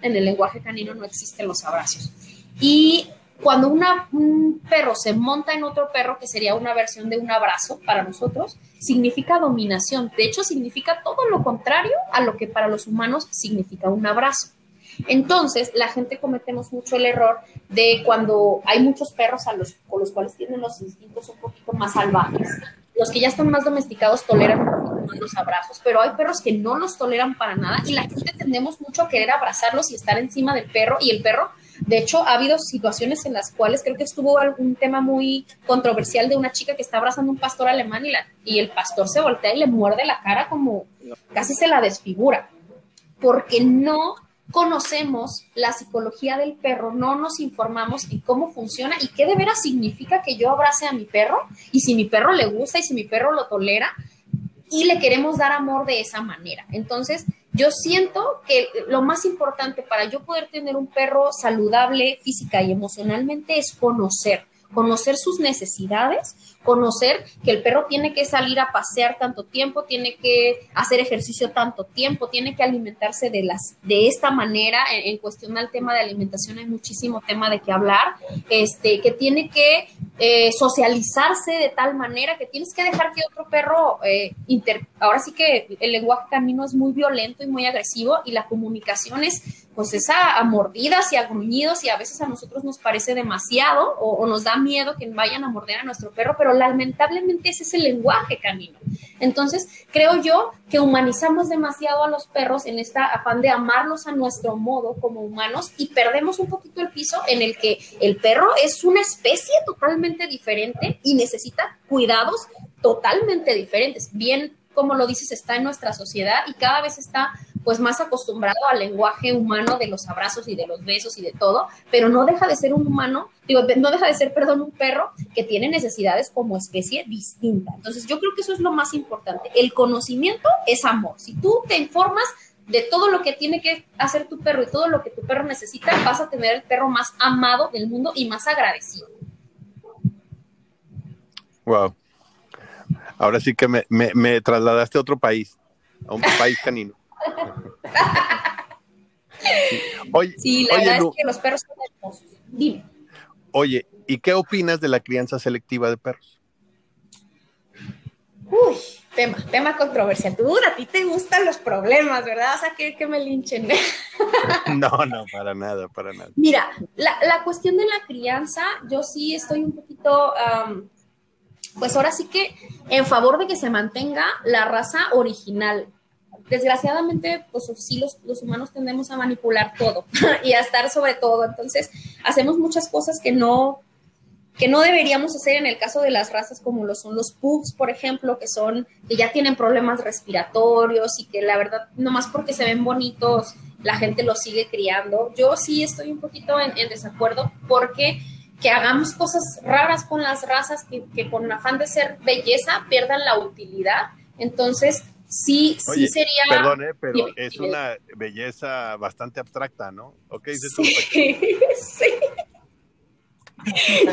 En el lenguaje canino no existen los abrazos. Y cuando un perro se monta en otro perro, que sería una versión de un abrazo para nosotros, significa dominación. De hecho, significa todo lo contrario a lo que para los humanos significa un abrazo. Entonces, la gente cometemos mucho el error de cuando hay muchos perros a los, con los cuales tienen los instintos un poquito más salvajes. Los que ya están más domesticados toleran un poquito más los abrazos, pero hay perros que no los toleran para nada y la gente tendemos mucho a querer abrazarlos y estar encima del perro y el perro de hecho, ha habido situaciones en las cuales creo que estuvo algún tema muy controversial de una chica que está abrazando a un pastor alemán y, la, y el pastor se voltea y le muerde la cara como casi se la desfigura, porque no conocemos la psicología del perro, no nos informamos en cómo funciona y qué de veras significa que yo abrace a mi perro y si mi perro le gusta y si mi perro lo tolera y le queremos dar amor de esa manera. Entonces, yo siento que lo más importante para yo poder tener un perro saludable física y emocionalmente es conocer, conocer sus necesidades, conocer que el perro tiene que salir a pasear tanto tiempo, tiene que hacer ejercicio tanto tiempo, tiene que alimentarse de las de esta manera. En, cuestión al tema de alimentación hay muchísimo tema de qué hablar, este, que tiene que eh, socializarse de tal manera que tienes que dejar que otro perro eh, ahora sí que el lenguaje camino es muy violento y muy agresivo y la comunicación es pues esa a, mordidas y a gruñidos y a veces a nosotros nos parece demasiado o, nos da miedo que vayan a morder a nuestro perro, pero lamentablemente ese es el lenguaje camino. Entonces, creo yo que humanizamos demasiado a los perros en esta afán de amarlos a nuestro modo como humanos y perdemos un poquito el piso en el que el perro es una especie totalmente diferente y necesita cuidados totalmente diferentes. Bien, como lo dices, está en nuestra sociedad y cada vez está pues más acostumbrado al lenguaje humano de los abrazos y de los besos y de todo, pero no deja de ser un humano, digo, no deja de ser, perdón, un perro que tiene necesidades como especie distinta. Entonces, yo creo que eso es lo más importante. El conocimiento es amor. Si tú te informas de todo lo que tiene que hacer tu perro y todo lo que tu perro necesita, vas a tener el perro más amado del mundo y más agradecido. Wow. Ahora sí que me, me, me trasladaste a otro país a un [laughs] país canino. Oye, sí, la verdad es que los perros son hermosos. Dime. Oye, ¿y qué opinas de la crianza selectiva de perros? Uy, tema, tema controversial. Tú, a ti te gustan los problemas, ¿verdad? O sea, que, que me linchen. [laughs] no, no, para nada, para nada. Mira, la, la cuestión de la crianza, yo sí estoy un poquito, pues ahora sí que en favor de que se mantenga la raza original. Desgraciadamente, pues sí, los, los humanos tendemos a manipular todo [laughs] y a estar sobre todo. Entonces, hacemos muchas cosas que no, que no deberíamos hacer en el caso de las razas como lo son los pugs, por ejemplo, que son, que ya tienen problemas respiratorios y que la verdad, nomás porque se ven bonitos, la gente los sigue criando. Yo sí estoy un poquito en, desacuerdo porque que hagamos cosas raras con las razas que, que con afán de ser belleza pierdan la utilidad. Entonces, sí, sí sería. Perdón, ¿eh? pero es una belleza bastante abstracta, ¿no? Ok, sí, [laughs] sí.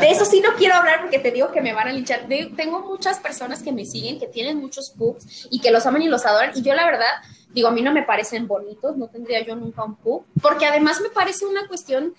De eso sí no quiero hablar porque te digo que me van a linchar. tengo muchas personas que me siguen, que tienen muchos pugs y que los aman y los adoran. Y yo la verdad, digo, a mí no me parecen bonitos, no tendría yo nunca un pug, porque además me parece una cuestión,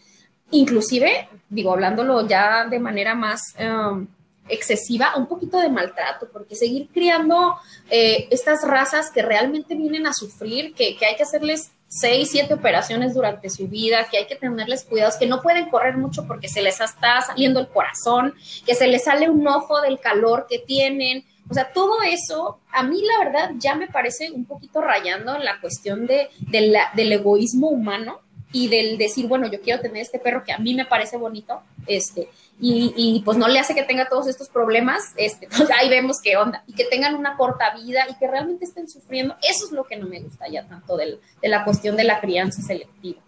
inclusive, digo, hablándolo ya de manera más... Um, excesiva, un poquito de maltrato, porque seguir criando eh, estas razas que realmente vienen a sufrir, que, hay que hacerles seis, siete operaciones durante su vida, que hay que tenerles cuidados, que no pueden correr mucho porque se les está saliendo el corazón, que se les sale un ojo del calor que tienen. O sea, todo eso, a mí la verdad ya me parece un poquito rayando en la cuestión de, del egoísmo humano y del decir, bueno, yo quiero tener este perro que a mí me parece bonito, este, y, y, pues no le hace que tenga todos estos problemas, este, pues ahí vemos qué onda, y que tengan una corta vida y que realmente estén sufriendo, eso es lo que no me gusta ya tanto de la cuestión de la crianza selectiva.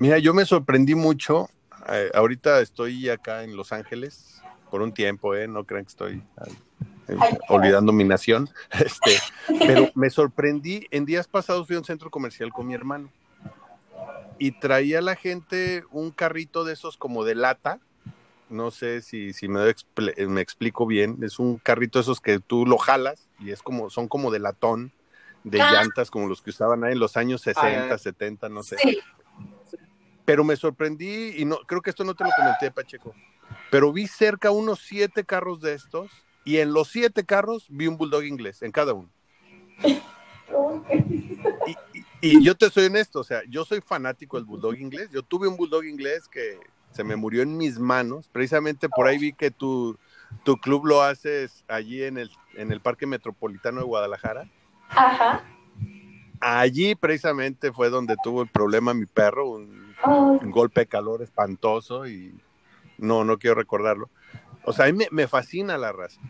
Mira, yo me sorprendí mucho, eh, ahorita estoy acá en Los Ángeles por un tiempo, ¿eh? no crean que estoy eh, olvidando mi nación, [laughs] este, pero me sorprendí, en días pasados fui a un centro comercial con mi hermano y traía la gente un carrito de esos como de lata. No sé si, si me, me, explico bien. Es un carrito de esos que tú lo jalas y es como, son como de latón, de ah. llantas como los que usaban ahí en los años 60, 70, no sé. Pero me sorprendí y no, creo que esto no te lo comenté, Pacheco. Pero vi cerca unos siete carros de estos y en los siete carros vi un bulldog inglés, en cada uno. [laughs] Y yo te soy honesto, o sea, yo soy fanático del bulldog inglés. Yo tuve un bulldog inglés que se me murió en mis manos. Precisamente por ahí vi que tu, tu club lo haces allí en el, en el Parque Metropolitano de Guadalajara. Ajá. Allí precisamente fue donde tuvo el problema mi perro, un, golpe de calor espantoso y no, no quiero recordarlo. O sea, a mí me, me fascina la raza.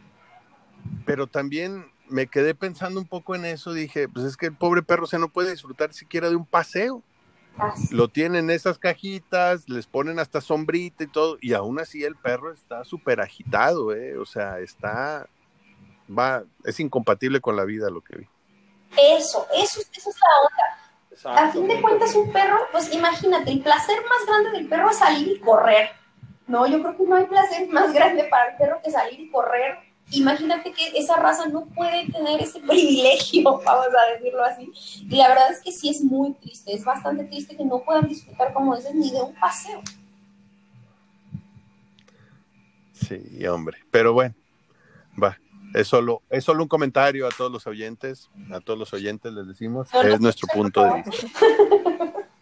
Pero también me quedé pensando un poco en eso, dije, pues es que el pobre perro se no puede disfrutar siquiera de un paseo. Lo tienen esas cajitas, les ponen hasta sombrita y todo, y aún así el perro está súper agitado, ¿eh? o sea, está, va, es incompatible con la vida lo que vi. Eso, eso, eso es la onda. A fin de cuentas, un perro, pues imagínate, el placer más grande del perro es salir y correr. No, yo creo que no hay placer más grande para el perro que salir y correr imagínate que esa raza no puede tener ese [laughs] privilegio, vamos a decirlo así. Y la verdad es que sí es muy triste, es bastante triste que no puedan disfrutar, como dices, ni de un paseo. Sí, hombre, pero bueno, va. Es solo, es solo un comentario a todos los oyentes, a todos los oyentes les decimos, es nuestro punto de vista.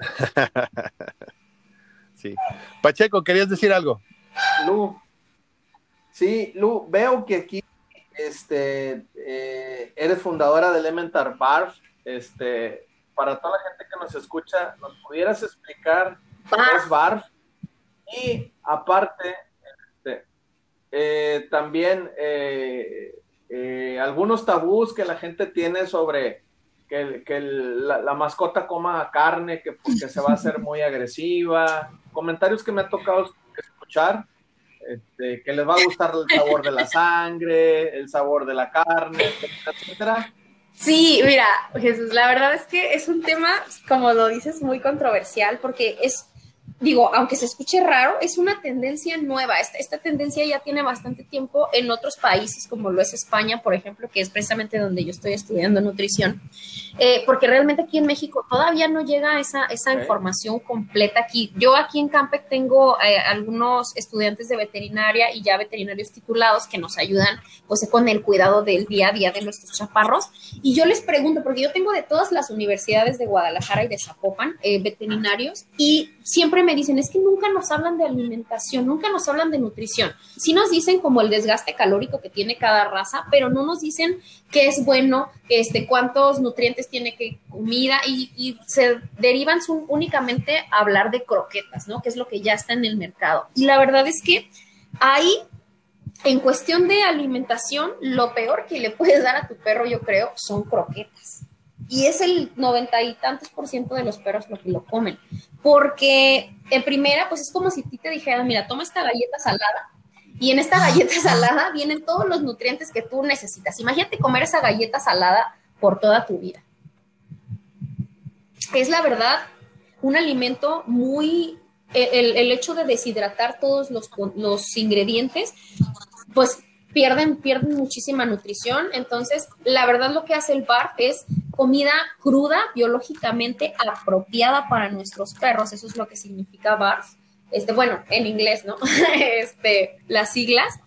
[laughs] sí. Pacheco, ¿querías decir algo? No, Sí, Lu, veo que aquí este, eh, eres fundadora de Elementar Barf. Este, para toda la gente que nos escucha, ¿nos pudieras explicar qué es Barf? Y aparte, este, eh, también eh, algunos tabús que la gente tiene sobre que, la, mascota coma carne, que porque se va a hacer muy agresiva. Comentarios que me ha tocado escuchar este, que les va a gustar el sabor de la sangre, el sabor de la carne, etcétera, Sí, mira, Jesús, la verdad es que es un tema, como lo dices, muy controversial porque es digo, aunque se escuche raro, es una tendencia nueva. Esta, esta, tendencia ya tiene bastante tiempo en otros países, como lo es España, por ejemplo, que es precisamente donde yo estoy estudiando nutrición, eh, porque realmente aquí en México todavía no llega esa, esa información completa aquí. Yo aquí en Campec tengo eh, algunos estudiantes de veterinaria y ya veterinarios titulados que nos ayudan pues, con el cuidado del día a día de nuestros chaparros. Y yo les pregunto, porque yo tengo de todas las universidades de Guadalajara y de Zapopan, eh, veterinarios, y siempre me dicen, es que nunca nos hablan de alimentación, nunca nos hablan de nutrición. Sí nos dicen como el desgaste calórico que tiene cada raza, pero no nos dicen qué es bueno, este, cuántos nutrientes tiene que comida y, se derivan únicamente a hablar de croquetas, ¿no? Que es lo que ya está en el mercado. Y la verdad es que ahí en cuestión de alimentación, lo peor que le puedes dar a tu perro, yo creo, son croquetas. Y es el noventa y tantos por ciento de los perros lo que lo comen porque en primera, pues es como si ti te dijeran, mira, toma esta galleta salada y en esta galleta [laughs] salada vienen todos los nutrientes que tú necesitas. Imagínate comer esa galleta salada por toda tu vida. Es la verdad un alimento muy, el, hecho de deshidratar todos los, los ingredientes, pues pierden, pierden muchísima nutrición. Entonces, la verdad lo que hace el bar es comida cruda, biológicamente apropiada para nuestros perros. Eso es lo que significa BARF. Este, bueno, en inglés, ¿no? [laughs] este, las siglas.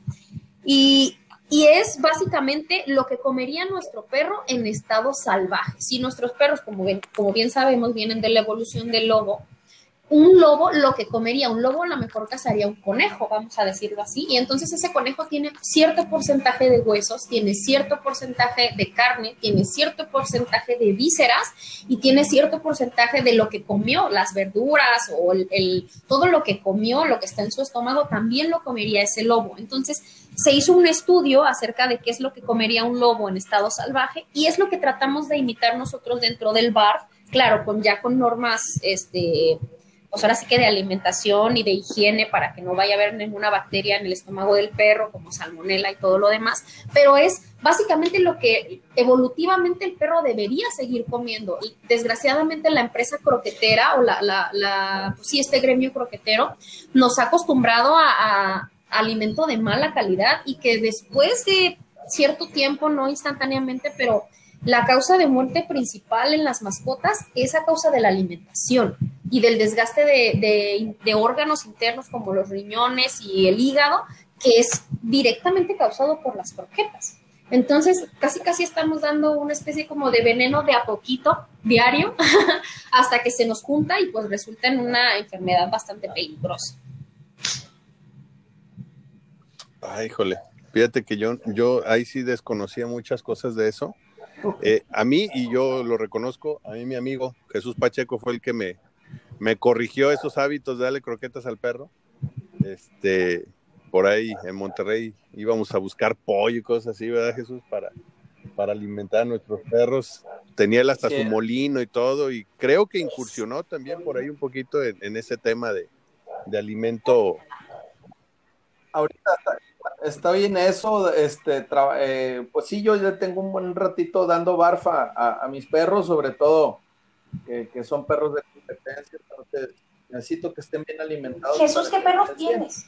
Y, y es básicamente lo que comería nuestro perro en estado salvaje. Si nuestros perros, como, como bien sabemos, vienen de la evolución del lobo, un lobo lo que comería, un lobo a lo mejor cazaría un conejo, vamos a decirlo así, y entonces ese conejo tiene cierto porcentaje de huesos, tiene cierto porcentaje de carne, tiene cierto porcentaje de vísceras y tiene cierto porcentaje de lo que comió, las verduras o el, todo lo que comió, lo que está en su estómago, también lo comería ese lobo. Entonces se hizo un estudio acerca de qué es lo que comería un lobo en estado salvaje y es lo que tratamos de imitar nosotros dentro del bar, claro, con ya con normas, este pues ahora sí que de alimentación y de higiene para que no vaya a haber ninguna bacteria en el estómago del perro, como salmonela y todo lo demás, pero es básicamente lo que evolutivamente el perro debería seguir comiendo. Y desgraciadamente la empresa croquetera o la, la, la pues sí, este gremio croquetero nos ha acostumbrado a, a alimento de mala calidad y que después de cierto tiempo, no instantáneamente, pero la causa de muerte principal en las mascotas es a causa de la alimentación y del desgaste de, órganos internos como los riñones y el hígado, que es directamente causado por las croquetas. Entonces, casi casi estamos dando una especie como de veneno de a poquito diario [laughs] hasta que se nos junta y pues resulta en una enfermedad bastante peligrosa. Ay, híjole, fíjate que yo, yo ahí sí desconocía muchas cosas de eso. Eh, a mí, y yo lo reconozco, a mí mi amigo Jesús Pacheco fue el que me, me corrigió esos hábitos de darle croquetas al perro. Este, por ahí en Monterrey íbamos a buscar pollo y cosas así, ¿verdad, Jesús? Para, para alimentar a nuestros perros. Tenía él hasta su molino y todo, y creo que incursionó también por ahí un poquito en, ese tema de, de alimento. Ahorita está bien eso, este, eh, pues sí, yo ya tengo un buen ratito dando barfa a, mis perros, sobre todo que, son perros de competencia, entonces necesito que estén bien alimentados. Jesús, ¿qué perros tienes?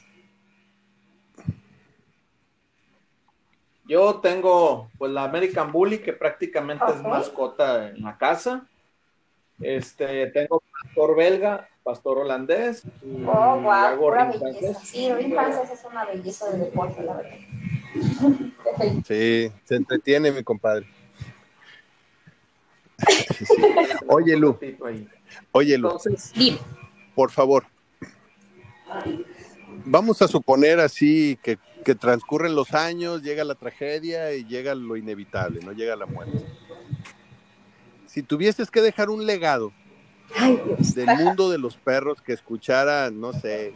Yo tengo pues la American Bully, que prácticamente es mascota en la casa. Este, tengo pastor belga, pastor holandés. oh, wow, pura belleza. Sí, ring francés es una belleza de deporte, la verdad. [laughs] sí, se entretiene mi compadre. [laughs] Oye, Lu. Oye, Lu. por favor. Vamos a suponer así que, que transcurren los años, llega la tragedia y llega lo inevitable, no llega la muerte. Si tuvieses que dejar un legado del mundo de los perros que escuchara, no sé,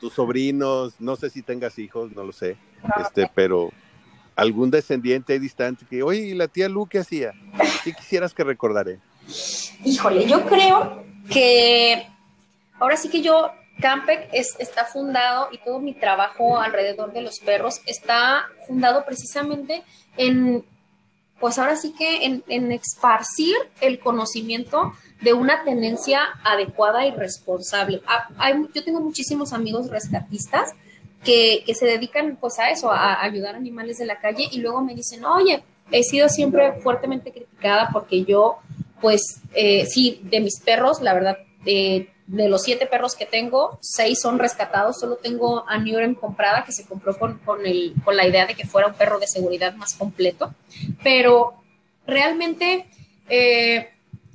tus sobrinos, no sé si tengas hijos, no lo sé, este, pero algún descendiente distante que, oye, ¿y la tía Lu qué hacía? ¿Qué quisieras que recordaré? Híjole, yo creo que ahora sí que yo, Campec es, está fundado y todo mi trabajo alrededor de los perros está fundado precisamente en pues ahora sí que en, en esparcir el conocimiento de una tenencia adecuada y responsable. Ah, yo tengo muchísimos amigos rescatistas que, se dedican pues a eso, a, ayudar animales de la calle y luego me dicen, oye, he sido siempre fuertemente criticada porque yo, pues eh, sí, de mis perros, la verdad, de los siete perros que tengo, seis son rescatados, solo tengo a Newren comprada que se compró con, con, el, con la idea de que fuera un perro de seguridad más completo, pero realmente... Eh,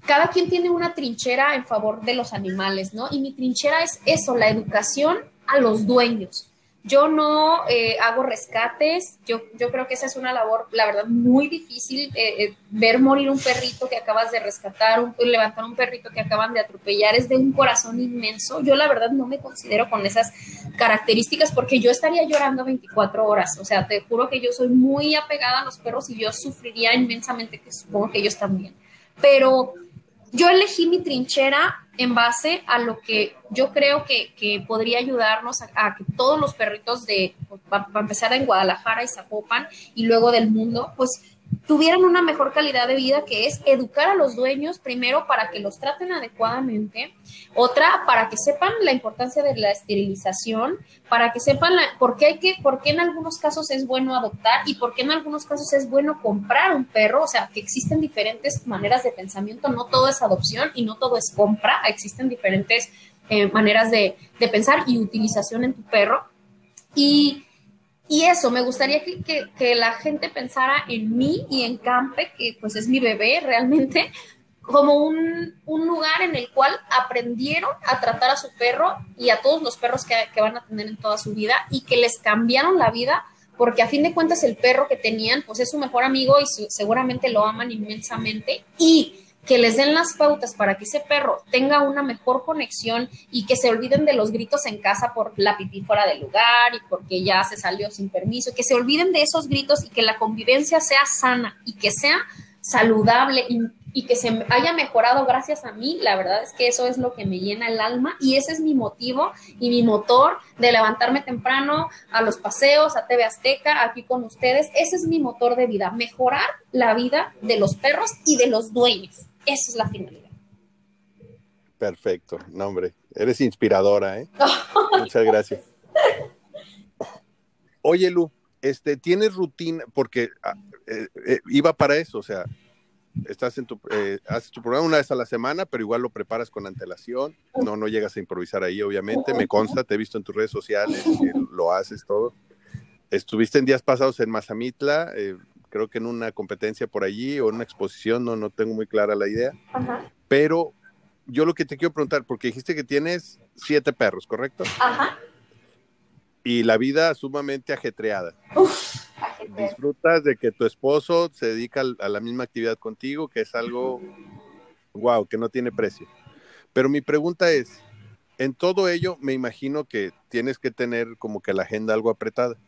cada quien tiene una trinchera en favor de los animales, ¿no? Y mi trinchera es eso, la educación a los dueños. Yo no eh, hago rescates, yo, yo creo que esa es una labor, la verdad, muy difícil, eh, eh, ver morir un perrito que acabas de rescatar, levantar un perrito que acaban de atropellar, es de un corazón inmenso. Yo la verdad no me considero con esas características porque yo estaría llorando 24 horas, o sea, te juro que yo soy muy apegada a los perros y yo sufriría inmensamente, que supongo que ellos también. Pero yo elegí mi trinchera en base a lo que yo creo que, podría ayudarnos a, que todos los perritos de, para empezar en Guadalajara y Zapopan y luego del mundo, pues tuvieran una mejor calidad de vida, que es educar a los dueños primero para que los traten adecuadamente, otra para que sepan la importancia de la esterilización, para que sepan por, qué hay que, por qué en algunos casos es bueno adoptar y por qué en algunos casos es bueno comprar un perro, o sea, que existen diferentes maneras de pensamiento, no todo es adopción y no todo es compra, existen diferentes eh, maneras de, de pensar y utilización en tu perro. Y y eso, me gustaría que, la gente pensara en mí y en Campe, que pues es mi bebé realmente, como un, lugar en el cual aprendieron a tratar a su perro y a todos los perros que, que van a tener en toda su vida y que les cambiaron la vida porque a fin de cuentas el perro que tenían pues es su mejor amigo y seguramente lo aman inmensamente. Y que les den las pautas para que ese perro tenga una mejor conexión y que se olviden de los gritos en casa por la pipí fuera del lugar y porque ya se salió sin permiso, que se olviden de esos gritos y que la convivencia sea sana y que sea saludable y, que se haya mejorado gracias a mí, la verdad es que eso es lo que me llena el alma y ese es mi motivo y mi motor de levantarme temprano a los paseos, a TV Azteca, aquí con ustedes. Ese es mi motor de vida, mejorar la vida de los perros y de los dueños. Esa es la finalidad. Perfecto, no hombre, eres inspiradora, ¿eh? [laughs] Muchas gracias. Oye, Lu, este, ¿tienes rutina? Porque ah, eh, eh, iba para eso, o sea, estás en tu, eh, haces tu programa una vez a la semana, pero igual lo preparas con antelación, no, no llegas a improvisar ahí, obviamente, me consta, te he visto en tus redes sociales, lo haces todo. Estuviste en días pasados en Mazamitla, eh, creo que en una competencia por allí o en una exposición, no, no tengo muy clara la idea. Pero yo lo que te quiero preguntar, porque dijiste que tienes siete perros, ¿correcto? Ajá. Y la vida sumamente ajetreada. Disfrutas de que tu esposo se dedica a la misma actividad contigo, que es algo, wow, que no tiene precio. Pero mi pregunta es, en todo ello me imagino que tienes que tener como que la agenda algo apretada.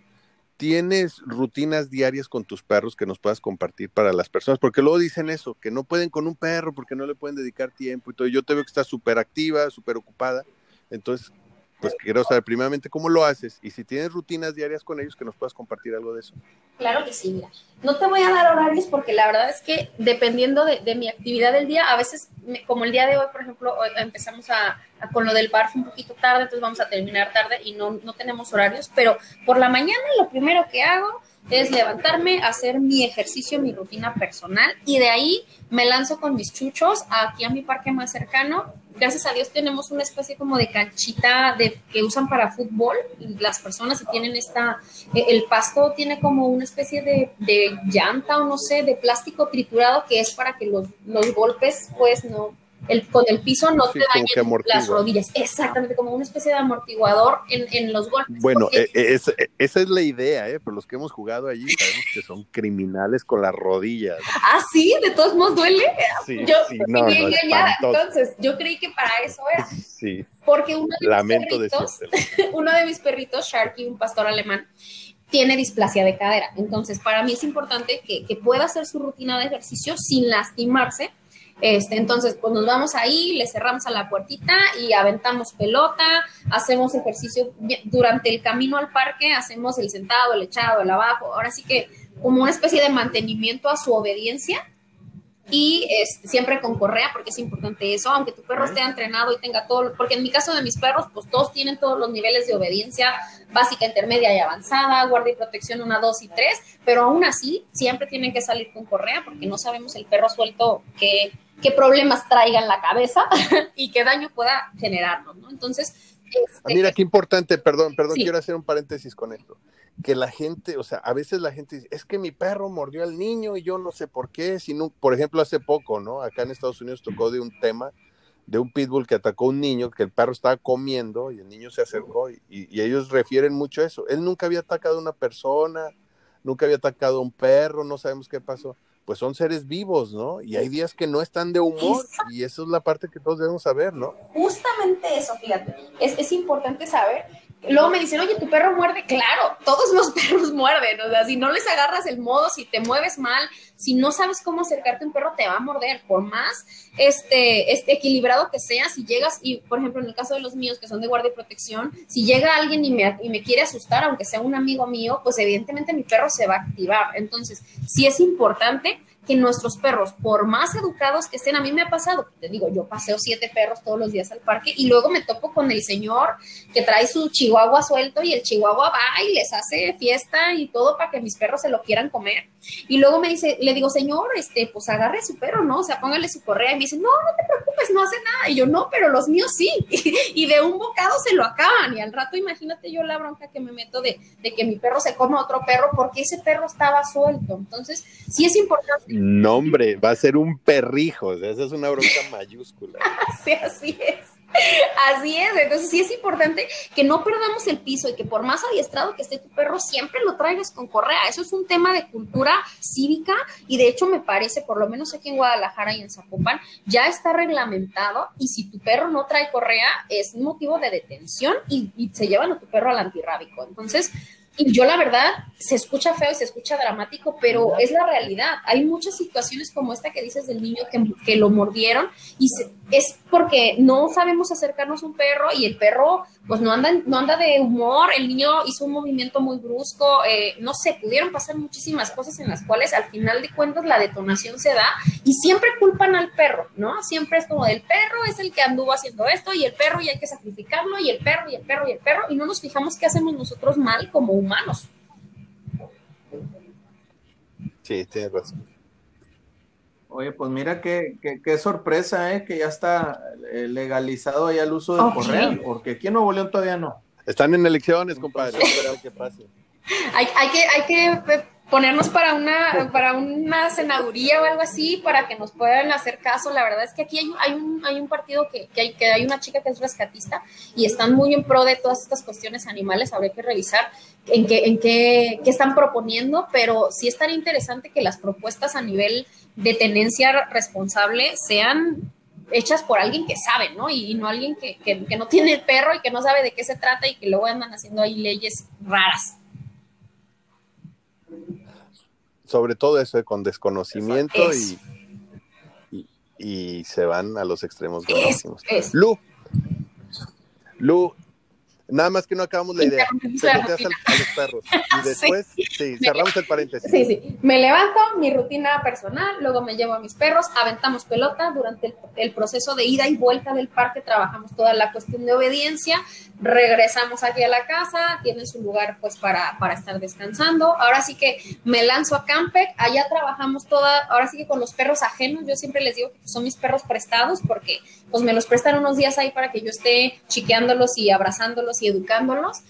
¿Tienes rutinas diarias con tus perros que nos puedas compartir para las personas? Porque luego dicen eso, que no pueden con un perro porque no le pueden dedicar tiempo y todo. Yo te veo que estás súper activa, súper ocupada. Entonces, pues quiero saber primeramente cómo lo haces y si tienes rutinas diarias con ellos que nos puedas compartir algo de eso. Claro que sí, mira. No te voy a dar horarios porque la verdad es que dependiendo de, mi actividad del día, a veces, como el día de hoy, por ejemplo, empezamos a, con lo del bar un poquito tarde, entonces vamos a terminar tarde y no, no tenemos horarios, pero por la mañana lo primero que hago es levantarme, hacer mi ejercicio, mi rutina personal y de ahí me lanzo con mis chuchos aquí a mi parque más cercano. Gracias a Dios tenemos una especie como de canchita de, que usan para fútbol las personas si tienen esta, eh, el pasto tiene como una especie de, de, llanta o no sé, de plástico triturado que es para que los, los golpes pues no, el, con el piso no te dañen las rodillas. Exactamente, como una especie de amortiguador en, en los golpes. Bueno, e, e, esa es la idea, ¿eh? Pero los que hemos jugado allí sabemos que son criminales con las rodillas. Ah, sí, de todos modos duele. yo sí, no, entonces yo creí que para eso era. [laughs] Sí. Porque uno de Lamento mis perritos, [laughs] uno de mis perritos, Sharky, un pastor alemán, tiene displasia de cadera. Entonces, para mí es importante que, que pueda hacer su rutina de ejercicio sin lastimarse este, entonces, pues nos vamos ahí, le cerramos a la puertita y aventamos pelota, hacemos ejercicio durante el camino al parque, hacemos el sentado, el echado, el abajo. Ahora sí que como una especie de mantenimiento a su obediencia y siempre con correa, porque es importante eso, aunque tu perro esté entrenado y tenga todo, porque en mi caso de mis perros, pues todos tienen todos los niveles de obediencia básica, intermedia y avanzada, guardia y protección 1, 2 y 3, pero aún así siempre tienen que salir con correa porque no sabemos el perro suelto qué, qué problemas traiga en la cabeza [laughs] y qué daño pueda generarnos, ¿no? Entonces... Este, mira, qué importante, perdón, perdón, quiero hacer un paréntesis con esto que la gente, o sea, a veces la gente dice, es que mi perro mordió al niño y yo no sé por qué, sino, por ejemplo, hace poco, ¿no? Acá en Estados Unidos tocó de un tema de un pitbull que atacó a un niño, que el perro estaba comiendo y el niño se acercó y, y, ellos refieren mucho a eso. Él nunca había atacado a una persona, nunca había atacado a un perro, no sabemos qué pasó. Pues son seres vivos, ¿no? Y hay días que no están de humor y eso es la parte que todos debemos saber, ¿no? Justamente eso, fíjate, es, es importante saber Luego me dicen, oye, tu perro muerde. Claro, todos los [laughs] perros muerden. O sea, si no les agarras el modo, si te mueves mal, si no sabes cómo acercarte un perro, te va a morder. Por más este, equilibrado que sea, si llegas, y por ejemplo, en el caso de los míos que son de guardia y protección, si llega alguien y me, y me quiere asustar, aunque sea un amigo mío, pues evidentemente mi perro se va a activar. Entonces, sí es importante que nuestros perros, por más educados que estén, a mí me ha pasado, te digo, yo paseo siete perros todos los días al parque y luego me topo con el señor que trae su chihuahua suelto y el chihuahua va y les hace fiesta y todo para que mis perros se lo quieran comer. Y luego me dice, le digo, señor, este, pues agarre su perro, ¿no? O sea, póngale su correa y me dice, no, no te preocupes, no hace nada. Y yo, no, pero los míos sí. [laughs] y de un bocado se lo acaban. Y al rato, imagínate yo la bronca que me meto de, de que mi perro se coma otro perro porque ese perro estaba suelto. Entonces, sí es importante no, hombre, va a ser un perrijo. O sea, esa es una bronca [laughs] mayúscula. sí, así es. Así es, entonces sí es importante que no perdamos el piso y que por más adiestrado que esté tu perro, siempre lo traigas con correa. Eso es un tema de cultura cívica y de hecho me parece, por lo menos aquí en Guadalajara y en Zapopan, ya está reglamentado y si tu perro no trae correa es un motivo de detención y, y se llevan a tu perro al antirrábico. Entonces, y yo la verdad, se escucha feo y se escucha dramático, pero es la realidad. Hay muchas situaciones como esta que dices del niño que, que lo mordieron y es porque no sabemos acercarnos a un perro y el perro pues no anda, no anda de humor, el niño hizo un movimiento muy brusco, eh, no sé, pudieron pasar muchísimas cosas en las cuales al final de cuentas la detonación se da y siempre culpan al perro, ¿no? Siempre es como del perro es el que anduvo haciendo esto y el perro y hay que sacrificarlo y el perro y el perro y el perro y no nos fijamos qué hacemos nosotros mal como humanos. Sí, tienes razón. Oye, pues mira qué, qué, sorpresa, ¿eh? Que ya está eh, legalizado ya el uso de correa, porque aquí en Nuevo León todavía no. Están en elecciones, compadre. Hay, hay, que, hay que ponernos para una, para una senaduría o algo así para que nos puedan hacer caso. La verdad es que aquí hay, hay, un, hay un partido que, que, hay, que hay una chica que es rescatista y están muy en pro de todas estas cuestiones animales. Habría que revisar en qué, en qué, qué están proponiendo, pero sí estaría interesante que las propuestas a nivel de tenencia responsable sean hechas por alguien que sabe, ¿no? Y, no alguien que, que, no tiene el perro y que no sabe de qué se trata y que luego andan haciendo ahí leyes raras. Sobre todo eso, con desconocimiento y, y, se van a los extremos. Lu, Lu, Nada más que no acabamos la idea. [laughs] A, los perros. Y [laughs] después, sí, cerramos el paréntesis. Sí, sí. Me levanto, mi rutina personal, luego me llevo a mis perros, aventamos pelota. Durante el, proceso de ida y vuelta del parque trabajamos toda la cuestión de obediencia. Regresamos aquí a la casa, tienen su lugar pues para, para estar descansando. Ahora sí que me lanzo a Campec, allá trabajamos toda, ahora sí que con los perros ajenos. Yo siempre les digo que son mis perros prestados porque pues me los prestan unos días ahí para que yo esté chiqueándolos y abrazándolos y educándolos.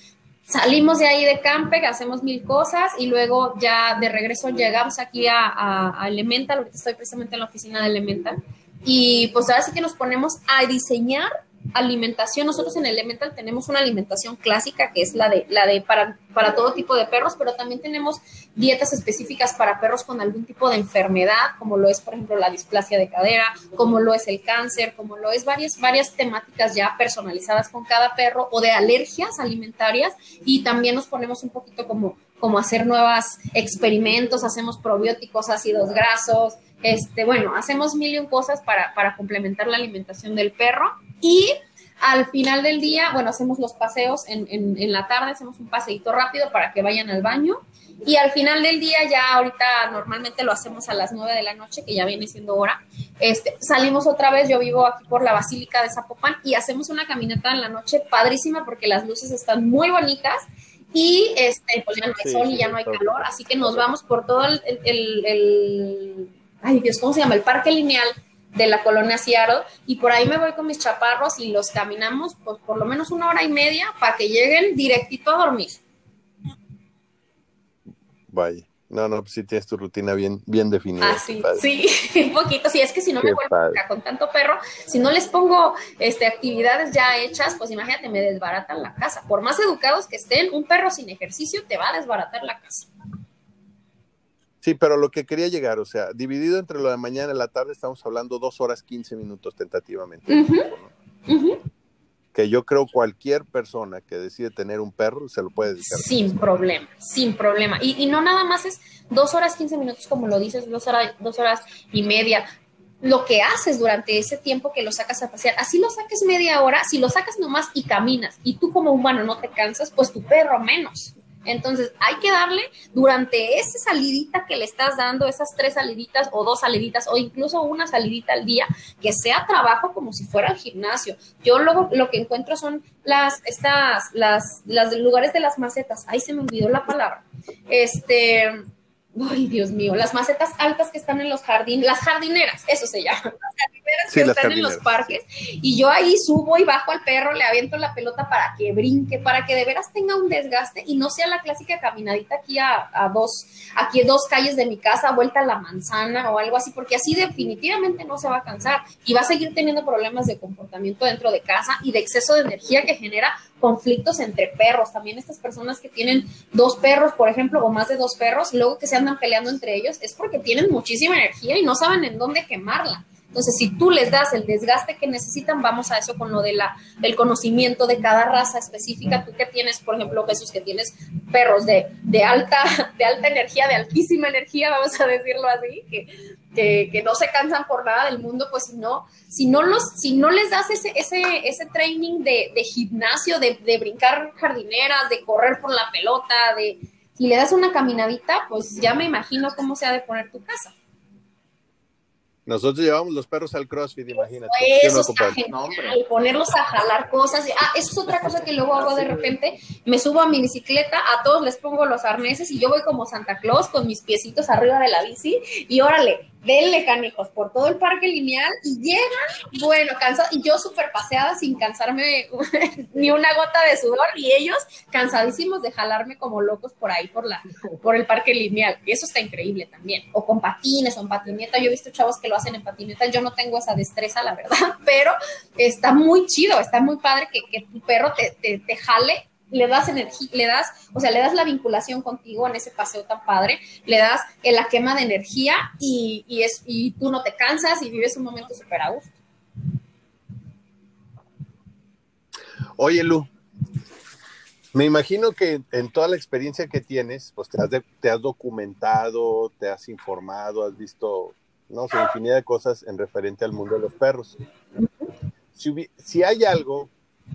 Salimos de ahí de Campec, hacemos mil cosas y luego ya de regreso llegamos aquí a, a, a Elemental, ahorita estoy precisamente en la oficina de Elemental, y pues ahora sí que nos ponemos a diseñar alimentación, nosotros en Elemental tenemos una alimentación clásica que es la de, la de para, para todo tipo de perros, pero también tenemos dietas específicas para perros con algún tipo de enfermedad, como lo es, por ejemplo, la displasia de cadera, como lo es el cáncer, como lo es varias, varias temáticas ya personalizadas con cada perro o de alergias alimentarias y también nos ponemos un poquito como, como hacer nuevos experimentos, hacemos probióticos, ácidos grasos, este, bueno, hacemos mil y un cosas para, para complementar la alimentación del perro y Al final del día, bueno, hacemos los paseos en, en, la tarde, hacemos un paseito rápido para que vayan al baño. Y al final del día, ya ahorita normalmente lo hacemos a las nueve de la noche, que ya viene siendo hora. Este, salimos otra vez, yo vivo aquí por la Basílica de Zapopan y hacemos una caminata en la noche padrísima porque las luces están muy bonitas y este, pues ya no hay sol y ya no hay calor, así que nos vamos por todo el, el, el, ay Dios, ¿cómo se llama? El parque lineal de la colonia Seattle y por ahí me voy con mis chaparros y los caminamos pues por lo menos una hora y media para que lleguen directito a dormir. Vaya. No, no, pues sí tienes tu rutina bien, bien definida. Ah, sí, sí, [laughs] un poquito. Sí, es que si no me vuelvo acá con tanto perro, si no les pongo este, actividades ya hechas, pues imagínate, me desbaratan la casa. Por más educados que estén, un perro sin ejercicio te va a desbaratar la casa. Sí, pero lo que quería llegar, o sea, dividido entre lo de mañana y la tarde, estamos hablando dos horas quince minutos tentativamente. Que yo creo cualquier persona que decide tener un perro se lo puede dedicar. Sin problema, sin problema. Y, no nada más es dos horas quince minutos, como lo dices, dos horas, dos horas y media. Lo que haces durante ese tiempo que lo sacas a pasear, así lo saques media hora, si lo sacas nomás y caminas y tú como humano no te cansas, pues tu perro menos. Entonces, hay que darle durante esa salidita que le estás dando, esas tres saliditas o dos saliditas o incluso una salidita al día, que sea trabajo como si fuera al gimnasio. Yo luego lo que encuentro son las, estas, las, las lugares de las macetas. Ahí se me olvidó la palabra. Este, ay Dios mío, las macetas altas que están en los jardines, las jardineras, eso se llama, que están en los parques, y yo ahí subo y bajo al perro, le aviento la pelota para que brinque, para que de veras tenga un desgaste y no sea la clásica caminadita aquí a, a dos, aquí a dos calles de mi casa, vuelta a la manzana o algo así, porque así definitivamente no se va a cansar y va a seguir teniendo problemas de comportamiento dentro de casa y de exceso de energía que genera conflictos entre perros. También estas personas que tienen dos perros, por ejemplo, o más de dos perros, luego que se andan peleando entre ellos, es porque tienen muchísima energía y no saben en dónde quemarla. Entonces, si tú les das el desgaste que necesitan, vamos a eso con lo de la, del conocimiento de cada raza específica. Tú que tienes, por ejemplo, Jesús, que tienes perros de, de, alta, de alta energía, de altísima energía, vamos a decirlo así, que, que, que, no se cansan por nada del mundo, pues si no, si no, los, si no les das ese, ese, ese training de, de gimnasio, de, de brincar jardineras, de correr por la pelota, de si le das una caminadita, pues ya me imagino cómo se ha de poner tu casa. Nosotros llevamos los perros al CrossFit, imagínate. Eso está genial, ponerlos a jalar cosas. Ah, eso es otra cosa que luego hago de repente. Me subo a mi bicicleta, a todos les pongo los arneses y yo voy como Santa Claus con mis piecitos arriba de la bici y órale, denle canijos por todo el parque lineal y llegan, bueno, cansados, y yo súper paseada sin cansarme [laughs] ni una gota de sudor y ellos cansadísimos de jalarme como locos por ahí, por, la, por el parque lineal. Y eso está increíble también. O con patines o en patineta. Yo he visto chavos que lo hacen en patineta. Yo no tengo esa destreza, la verdad, [laughs] pero está muy chido, está muy padre que, que tu perro te, te, te jale le das energía, le das, o sea, le das la vinculación contigo en ese paseo tan padre, le das la quema de energía y, es, y tú no te cansas y vives un momento súper a gusto. Oye, Lu, me imagino que en toda la experiencia que tienes, pues te has, te has documentado, te has informado, has visto, no sé, infinidad de cosas en referente al mundo de los perros. Si, si hay algo,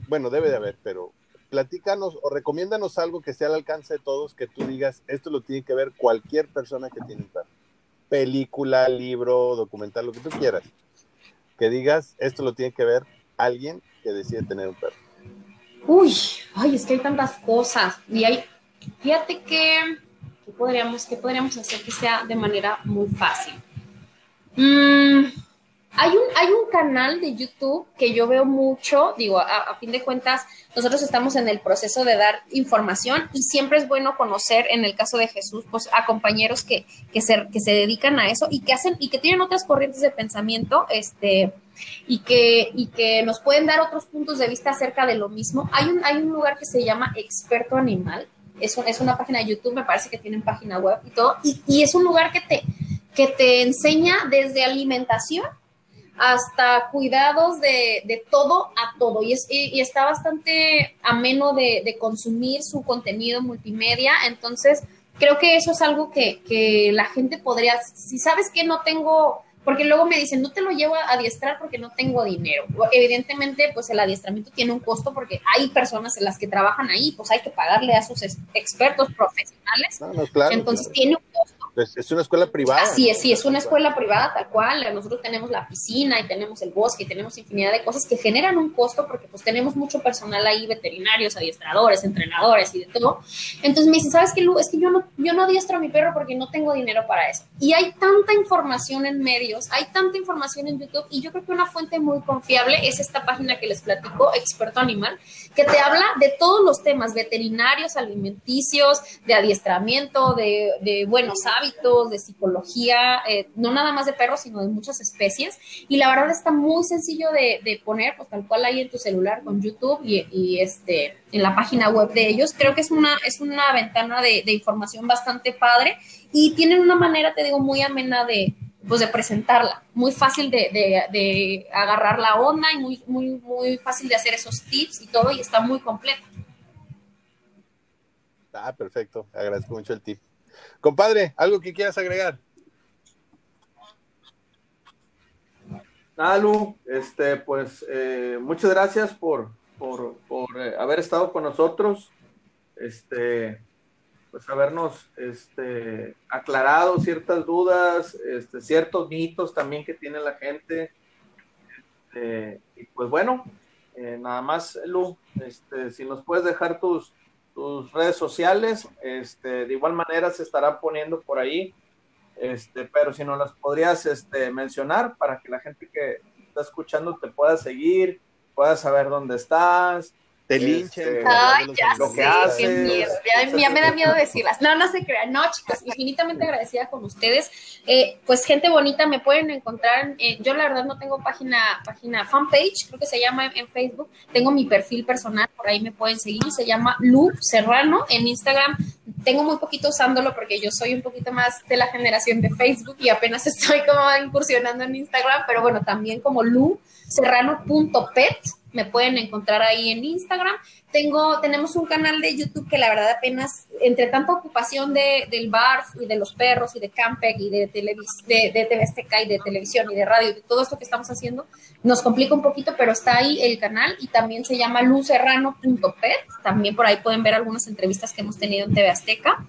bueno, debe de haber, pero platícanos o recomiéndanos algo que sea al alcance de todos, que tú digas, esto lo tiene que ver cualquier persona que tiene un perro. Película, libro, documental, lo que tú quieras. Que digas, esto lo tiene que ver alguien que decide tener un perro. Uy, ay, es que hay tantas cosas. Y hay, fíjate que, ¿qué podríamos, qué podríamos hacer que sea de manera muy fácil? Mmm hay un, hay un canal de YouTube que yo veo mucho, digo, a, fin de cuentas, nosotros estamos en el proceso de dar información y siempre es bueno conocer, en el caso de Jesús, pues a compañeros que, que, se, que se dedican a eso y que hacen y que tienen otras corrientes de pensamiento, este, y que, y que nos pueden dar otros puntos de vista acerca de lo mismo. Hay un, hay un lugar que se llama Experto Animal, es, es una página de YouTube, me parece que tienen página web y todo, y, y es un lugar que te, que te enseña desde alimentación hasta cuidados de, de todo a todo. Y, es, y, está bastante ameno de, de, consumir su contenido multimedia. Entonces, creo que eso es algo que, que la gente podría, si sabes que no tengo, porque luego me dicen, no te lo llevo a adiestrar porque no tengo dinero. Evidentemente, pues el adiestramiento tiene un costo porque hay personas en las que trabajan ahí, pues hay que pagarle a sus expertos profesionales. Entonces tiene un costo pues, es una escuela privada. Así es, sí, es una escuela privada tal cual. Nosotros tenemos la piscina y tenemos el bosque y tenemos infinidad de cosas que generan un costo porque pues tenemos mucho personal ahí, veterinarios, adiestradores, entrenadores y de todo. Entonces me dice, ¿sabes qué, Lu? Es que yo no, yo no adiestro a mi perro porque no tengo dinero para eso. Y hay tanta información en medios, hay tanta información en YouTube y yo creo que una fuente muy confiable es esta página que les platico, Experto Animal, que te habla de todos los temas veterinarios, alimenticios, de adiestramiento, de, de buenos hábitos hábitos, de psicología, eh, no nada más de perros, sino de muchas especies. Y la verdad está muy sencillo de, poner, pues tal cual ahí en tu celular con YouTube y, este, en la página web de ellos. Creo que es una, es una ventana de, información bastante padre y tienen una manera, te digo, muy amena de, pues de presentarla, muy fácil de, de, agarrar la onda y muy, muy, muy fácil de hacer esos tips y todo, y está muy completa. Ah, perfecto, agradezco mucho el tip. Compadre, ¿algo que quieras agregar? Nalu, este, pues eh, muchas gracias por, por, eh, haber estado con nosotros, este, pues habernos este, aclarado ciertas dudas, este, ciertos mitos también que tiene la gente. Este, y pues bueno, eh, nada más, Lu, este, si nos puedes dejar tus, tus redes sociales, este, de igual manera se estarán poniendo por ahí, este, pero si no las podrías este, mencionar para que la gente que está escuchando te pueda seguir, pueda saber dónde estás, te linchen. Este, Ay, ya lo que qué miedo. Ya, me da miedo decirlas. No, no se crean. No, chicas, infinitamente agradecida con ustedes. Eh, pues gente bonita, me pueden encontrar. Eh, yo la verdad no tengo página, página fanpage, creo que se llama en, Facebook. Tengo mi perfil personal, por ahí me pueden seguir. Se llama Lu Serrano en Instagram. Tengo muy poquito usándolo porque yo soy un poquito más de la generación de Facebook y apenas [laughs] estoy como incursionando en Instagram, pero bueno, también como Lu serrano.pet me pueden encontrar ahí en Instagram. Tengo, tenemos un canal de YouTube que la verdad apenas, entre tanta ocupación de, del bar y de los perros y de Campec y de, televis, de, de TV y de televisión y de radio y de todo esto que estamos haciendo, nos complica un poquito, pero está ahí el canal y también se llama lucerrano.pet. También por ahí pueden ver algunas entrevistas que hemos tenido en TV Azteca.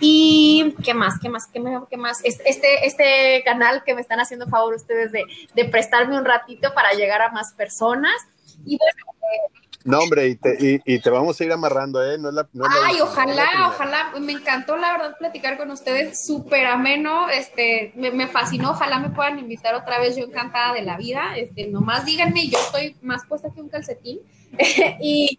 Y qué más, qué más, qué, qué más. Este, este canal que me están haciendo favor ustedes de, de prestarme un ratito para llegar a más personas y bueno, no, hombre, y te, y, te, vamos a ir amarrando, ¿eh? No la, Ay, ojalá, ojalá, me encantó la verdad platicar con ustedes, súper ameno, este, me, me, fascinó, ojalá me puedan invitar otra vez, yo encantada de la vida, este, nomás díganme, yo estoy más puesta que un calcetín, [laughs] y,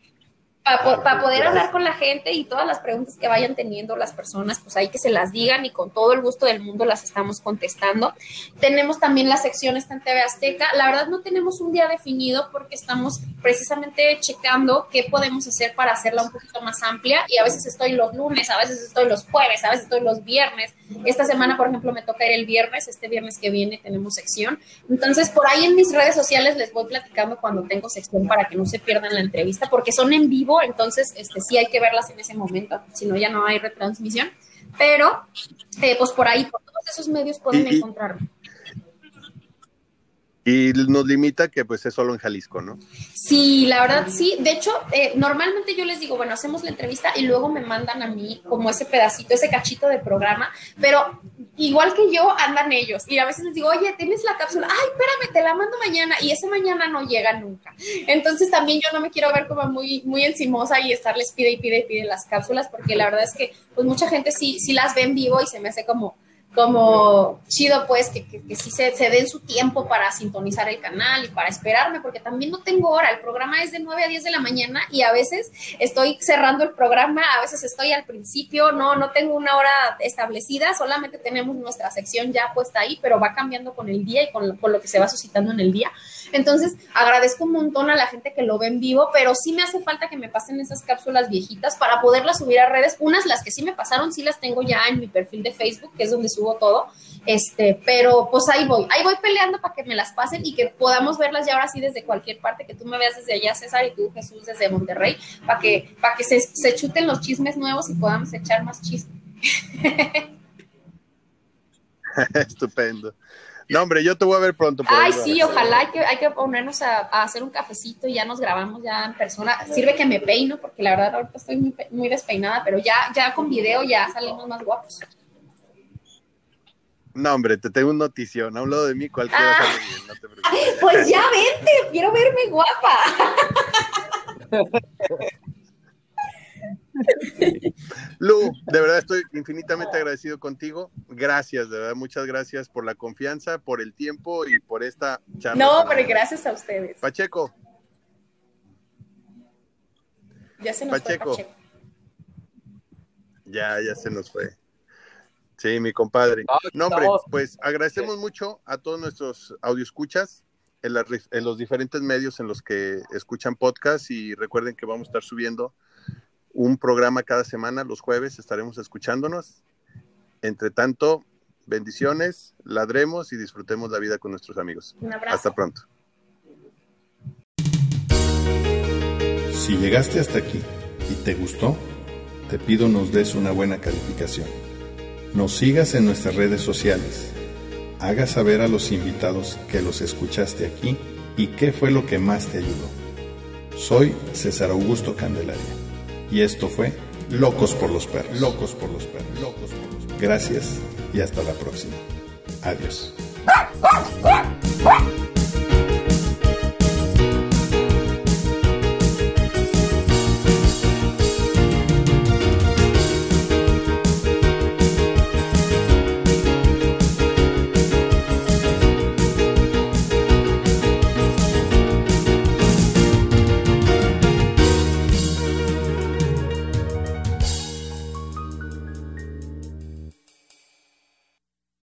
para, poder hablar con la gente y todas las preguntas que vayan teniendo las personas, pues hay que se las digan y con todo el gusto del mundo las estamos contestando. Tenemos también la sección esta en TV Azteca. La verdad no tenemos un día definido porque estamos precisamente checando qué podemos hacer para hacerla un poquito más amplia y a veces estoy los lunes, a veces estoy los jueves, a veces estoy los viernes. Esta semana, por ejemplo, me toca ir el viernes, este viernes que viene tenemos sección. Entonces, por ahí en mis redes sociales les voy platicando cuando tengo sección para que no se pierdan la entrevista porque son en vivo entonces este, sí hay que verlas en ese momento, si no ya no hay retransmisión, pero eh, pues por ahí, por todos esos medios pueden encontrarme. Y nos limita que pues es solo en Jalisco, ¿no? Sí, la verdad sí. De hecho, eh, normalmente yo les digo, bueno, hacemos la entrevista y luego me mandan a mí como ese pedacito, ese cachito de programa, pero igual que yo andan ellos. Y a veces les digo, oye, tienes la cápsula, ay, espérame, te la mando mañana. Y ese mañana no llega nunca. Entonces también yo no me quiero ver como muy, muy encimosa y estarles pide y pide y pide las cápsulas, porque la verdad es que pues mucha gente sí, sí las ve en vivo y se me hace como como chido pues que, que, sí se, se, den su tiempo para sintonizar el canal y para esperarme, porque también no tengo hora, el programa es de 9 a 10 de la mañana y a veces estoy cerrando el programa, a veces estoy al principio, no, no tengo una hora establecida, solamente tenemos nuestra sección ya puesta ahí, pero va cambiando con el día y con con lo que se va suscitando en el día. Entonces, agradezco un montón a la gente que lo ve en vivo, pero sí me hace falta que me pasen esas cápsulas viejitas para poderlas subir a redes. Unas, las que sí me pasaron, sí las tengo ya en mi perfil de Facebook, que es donde subo todo. Este, pero pues ahí voy, ahí voy peleando para que me las pasen y que podamos verlas ya ahora sí desde cualquier parte, que tú me veas desde allá, César, y tú, Jesús, desde Monterrey, para que, para que se, se chuten los chismes nuevos y podamos echar más chisme. [laughs] Estupendo. No, hombre, yo te voy a ver pronto. Ay, sí, ojalá hay que, hay que ponernos a, hacer un cafecito y ya nos grabamos ya en persona. Sirve que me peino, porque la verdad ahorita estoy muy, muy despeinada, pero ya, ya con video ya salimos más guapos. No, hombre, te tengo un notición. A un lado de mí cualquiera ah. bien, no te preocupes. [laughs] Pues ya vente, quiero verme guapa. [laughs] [laughs] Lu, de verdad estoy infinitamente agradecido contigo. Gracias, de verdad, muchas gracias por la confianza, por el tiempo y por esta charla. No, pero gracias a ustedes. Pacheco. Ya se nos fue Pacheco. Ya, ya se nos fue. Sí, mi compadre. No, hombre, pues agradecemos mucho a todos nuestros audioscuchas en, en los diferentes medios en los que escuchan podcast y recuerden que vamos a estar subiendo un programa cada semana, los jueves estaremos escuchándonos. Entre tanto, bendiciones, ladremos y disfrutemos la vida con nuestros amigos. Hasta pronto. Si llegaste hasta aquí y te gustó, te pido nos des una buena calificación. Nos sigas en nuestras redes sociales. Haga saber a los invitados que los escuchaste aquí y qué fue lo que más te ayudó. Soy César Augusto Candelaria. Y esto fue Locos por los Perros. Locos por los Perros. Locos por los Perros. Gracias y hasta la próxima. Adiós.